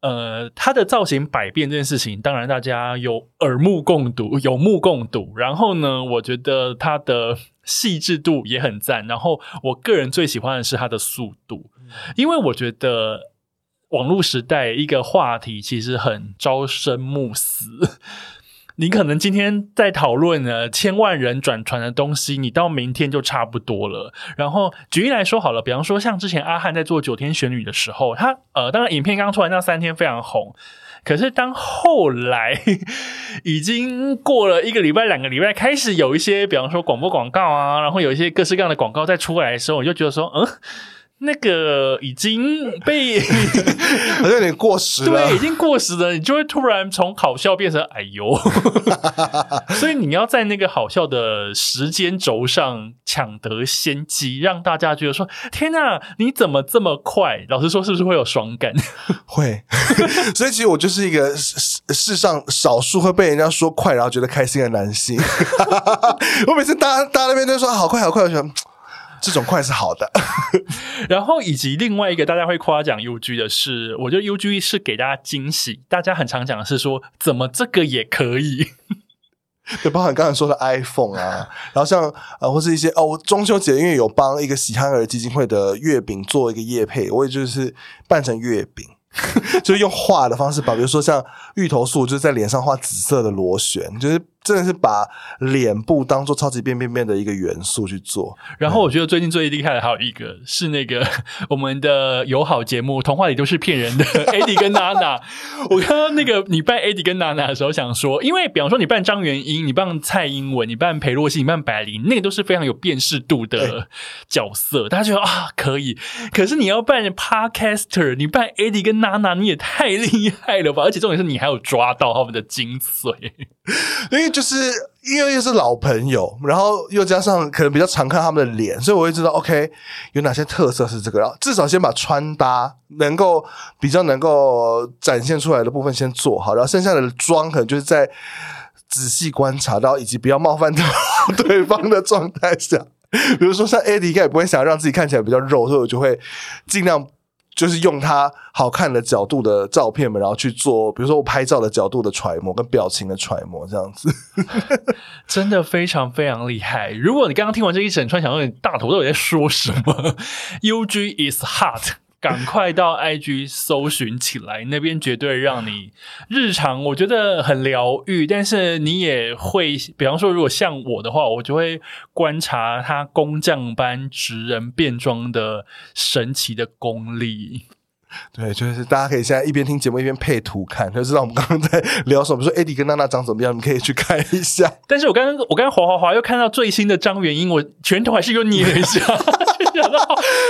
呃，它的造型百变这件事情，当然大家有耳目共睹，有目共睹。然后呢，我觉得它的细致度也很赞。然后我个人最喜欢的是它的速度，因为我觉得。网络时代一个话题其实很朝生暮死，[laughs] 你可能今天在讨论呢千万人转传的东西，你到明天就差不多了。然后举例来说好了，比方说像之前阿汉在做九天玄女的时候，他呃，当然影片刚出来那三天非常红，可是当后来已经过了一个礼拜、两个礼拜，开始有一些比方说广播广告啊，然后有一些各式各样的广告再出来的时候，我就觉得说，嗯。那个已经被 [laughs] 好像有点过时了，对，已经过时了，你就会突然从好笑变成哎呦，[laughs] 所以你要在那个好笑的时间轴上抢得先机，让大家觉得说天哪，你怎么这么快？老实说，是不是会有爽感？[laughs] 会，所以其实我就是一个世世上少数会被人家说快，然后觉得开心的男性。我每次大家大家那边都说好快好快，我想。这种快是好的。[laughs] 然后以及另外一个大家会夸奖 UG 的是，我觉得 UG 是给大家惊喜。大家很常讲的是说，怎么这个也可以？[laughs] 对，包含刚才说的 iPhone 啊，然后像呃，或是一些哦，我中秋节因为有帮一个喜憨儿基金会的月饼做一个叶配，我也就是扮成月饼。[laughs] 就是用画的方式把，比如说像芋头树，就是在脸上画紫色的螺旋，就是真的是把脸部当做超级变变变的一个元素去做。然后我觉得最近最厉害的还有一个是那个 [laughs] 我们的友好节目《童话里都是骗人的 [laughs]》，Eddie 跟娜娜。我看到那个你扮 Eddie 跟娜娜的时候，想说，因为比方说你扮张元英，你扮蔡英文，你扮裴洛西，你扮白灵，那个都是非常有辨识度的角色，大家觉得啊可以。可是你要扮 Podcaster，你扮 Eddie 跟娜娜，你也太厉害了吧！而且重点是你还有抓到他们的精髓，[laughs] 因为就是因为又是老朋友，然后又加上可能比较常看他们的脸，所以我会知道 OK 有哪些特色是这个，然后至少先把穿搭能够比较能够展现出来的部分先做好，然后剩下的妆可能就是在仔细观察到以及不要冒犯到 [laughs] 对方的状态下，比如说像 Eddie 应该也不会想让自己看起来比较肉，所以我就会尽量。就是用它好看的角度的照片嘛，然后去做，比如说我拍照的角度的揣摩跟表情的揣摩，这样子，真的非常非常厉害。如果你刚刚听完这一整串，想问你大头到底在说什么？U G is hot。赶快到 IG 搜寻起来，那边绝对让你日常我觉得很疗愈。但是你也会，比方说，如果像我的话，我就会观察他工匠般职人变装的神奇的功力。[laughs] 对，就是大家可以现在一边听节目一边配图看，就知道我们刚刚在聊什么。说 Eddie 跟娜娜长怎么样，你可以去看一下。但是我刚刚我刚刚滑滑滑又看到最新的张元英，我拳头还是又捏了一下。[laughs] 想到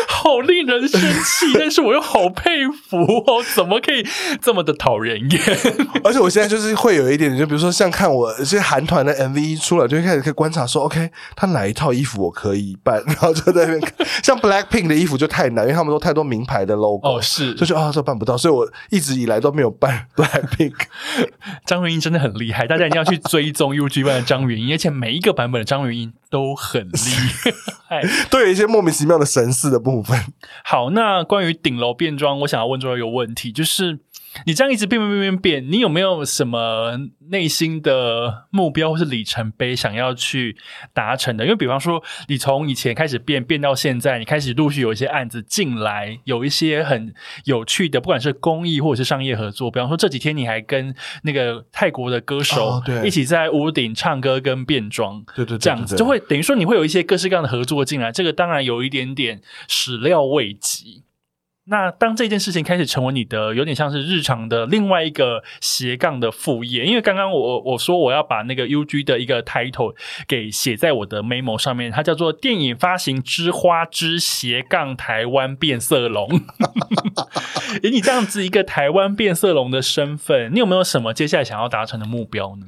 好令人生气，但是我又好佩服哦，怎么可以这么的讨人厌？[laughs] 而且我现在就是会有一点，就比如说像看我这些韩团的 MV 出来，就开始可以观察说，OK，他哪一套衣服我可以扮，然后就在那边看。像 Black Pink 的衣服就太难，因为他们都太多名牌的 logo，哦是，就是啊这办不到，所以我一直以来都没有办 [laughs] Black Pink。[laughs] 张元英真的很厉害，大家一定要去追踪 UG 版的张元英，而且每一个版本的张元英都很厉害，[laughs] 都有一些莫名其妙。的神似的部分。好，那关于顶楼变装，我想要问最后一个问题，就是。你这样一直变变变变变，你有没有什么内心的目标或是里程碑想要去达成的？因为比方说，你从以前开始变变到现在，你开始陆续有一些案子进来，有一些很有趣的，不管是公益或者是商业合作。比方说这几天你还跟那个泰国的歌手一起在屋顶唱歌跟变装，对对，这样子就会等于说你会有一些各式各样的合作进来。这个当然有一点点始料未及。那当这件事情开始成为你的有点像是日常的另外一个斜杠的副业，因为刚刚我我说我要把那个 U G 的一个 title 给写在我的 memo 上面，它叫做电影发行之花之斜杠台湾变色龙。[laughs] 以你这样子一个台湾变色龙的身份，你有没有什么接下来想要达成的目标呢？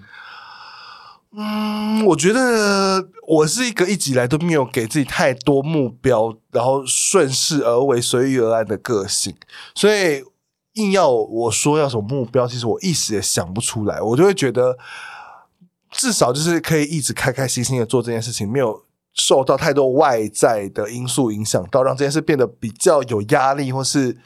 嗯，我觉得我是一个一直以来都没有给自己太多目标，然后顺势而为、随遇而安的个性，所以硬要我说要什么目标，其实我一时也想不出来。我就会觉得，至少就是可以一直开开心心的做这件事情，没有受到太多外在的因素影响到，让这件事变得比较有压力，或是。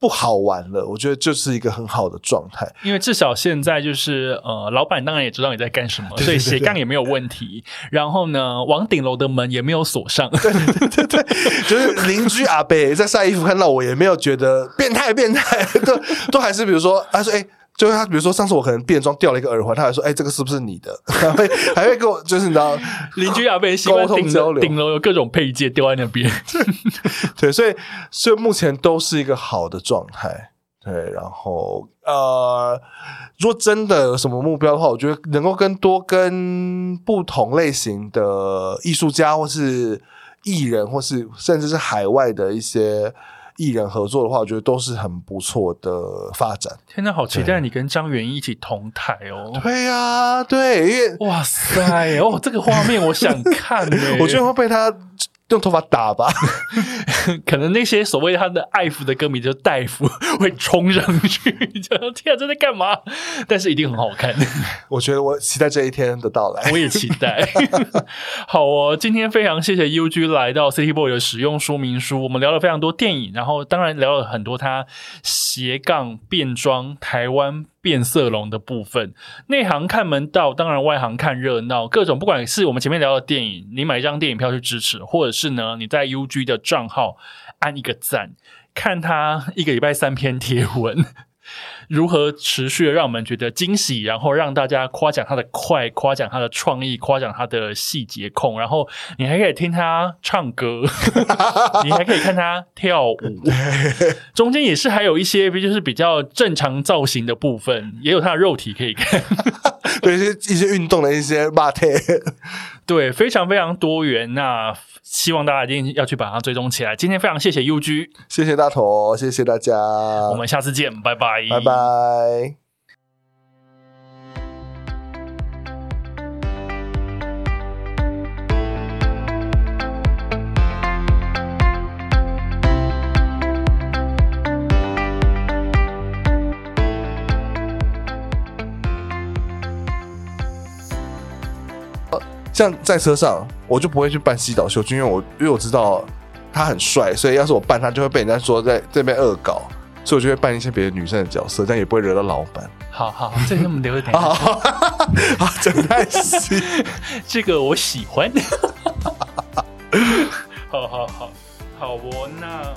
不好玩了，我觉得就是一个很好的状态，因为至少现在就是呃，老板当然也知道你在干什么，所以斜杠也没有问题。然后呢，往顶楼的门也没有锁上，对对对对，[laughs] 就是邻居阿贝在晒衣服看到我也没有觉得变态变态，都都还是比如说他说哎。就是他，比如说上次我可能变装掉了一个耳环，他还说：“哎，这个是不是你的？” [laughs] 还会还会跟我，就是你知道，邻居阿贝沟通交流，顶楼有各种配件丢在那边。[laughs] 对，所以所以目前都是一个好的状态。对，然后呃，如果真的有什么目标的话，我觉得能够跟多跟不同类型的艺术家，或是艺人，或是甚至是海外的一些。艺人合作的话，我觉得都是很不错的发展。天哪，好期待你跟张元一起同台哦！对呀，对，因为哇塞，哦，这个画面我想看，[laughs] 我觉得会被他用头发打吧。[laughs] 可能那些所谓他的爱抚的歌迷，就大夫 [laughs] 会冲上去，就天啊，这在干嘛？但是一定很好看。[laughs] 我觉得我期待这一天的到来。我也期待。好哦，今天非常谢谢 UG 来到 City Boy 的使用说明书，我们聊了非常多电影，然后当然聊了很多他斜杠变装台湾变色龙的部分。内行看门道，当然外行看热闹。各种不管是我们前面聊的电影，你买一张电影票去支持，或者是呢你在 UG 的账号按一个赞，看他一个礼拜三篇贴文。如何持续的让我们觉得惊喜，然后让大家夸奖他的快，夸奖他的创意，夸奖他的细节控，然后你还可以听他唱歌，[laughs] 你还可以看他跳舞，[laughs] 中间也是还有一些，就是比较正常造型的部分，也有他的肉体可以看，[laughs] 对一些一些运动的一些 b 贴，对，非常非常多元。那希望大家一定要去把它追踪起来。今天非常谢谢 UG，谢谢大头，谢谢大家，我们下次见，拜拜，拜拜。像在车上，我就不会去扮西岛秀俊，因为我因为我知道他很帅，所以要是我扮他，就会被人家说在这边恶搞，所以我就会扮一些别的女生的角色，但也不会惹到老板。好好，这我们留一点。好，真太细，这个我喜欢。好 [laughs] 好好，好哦，那。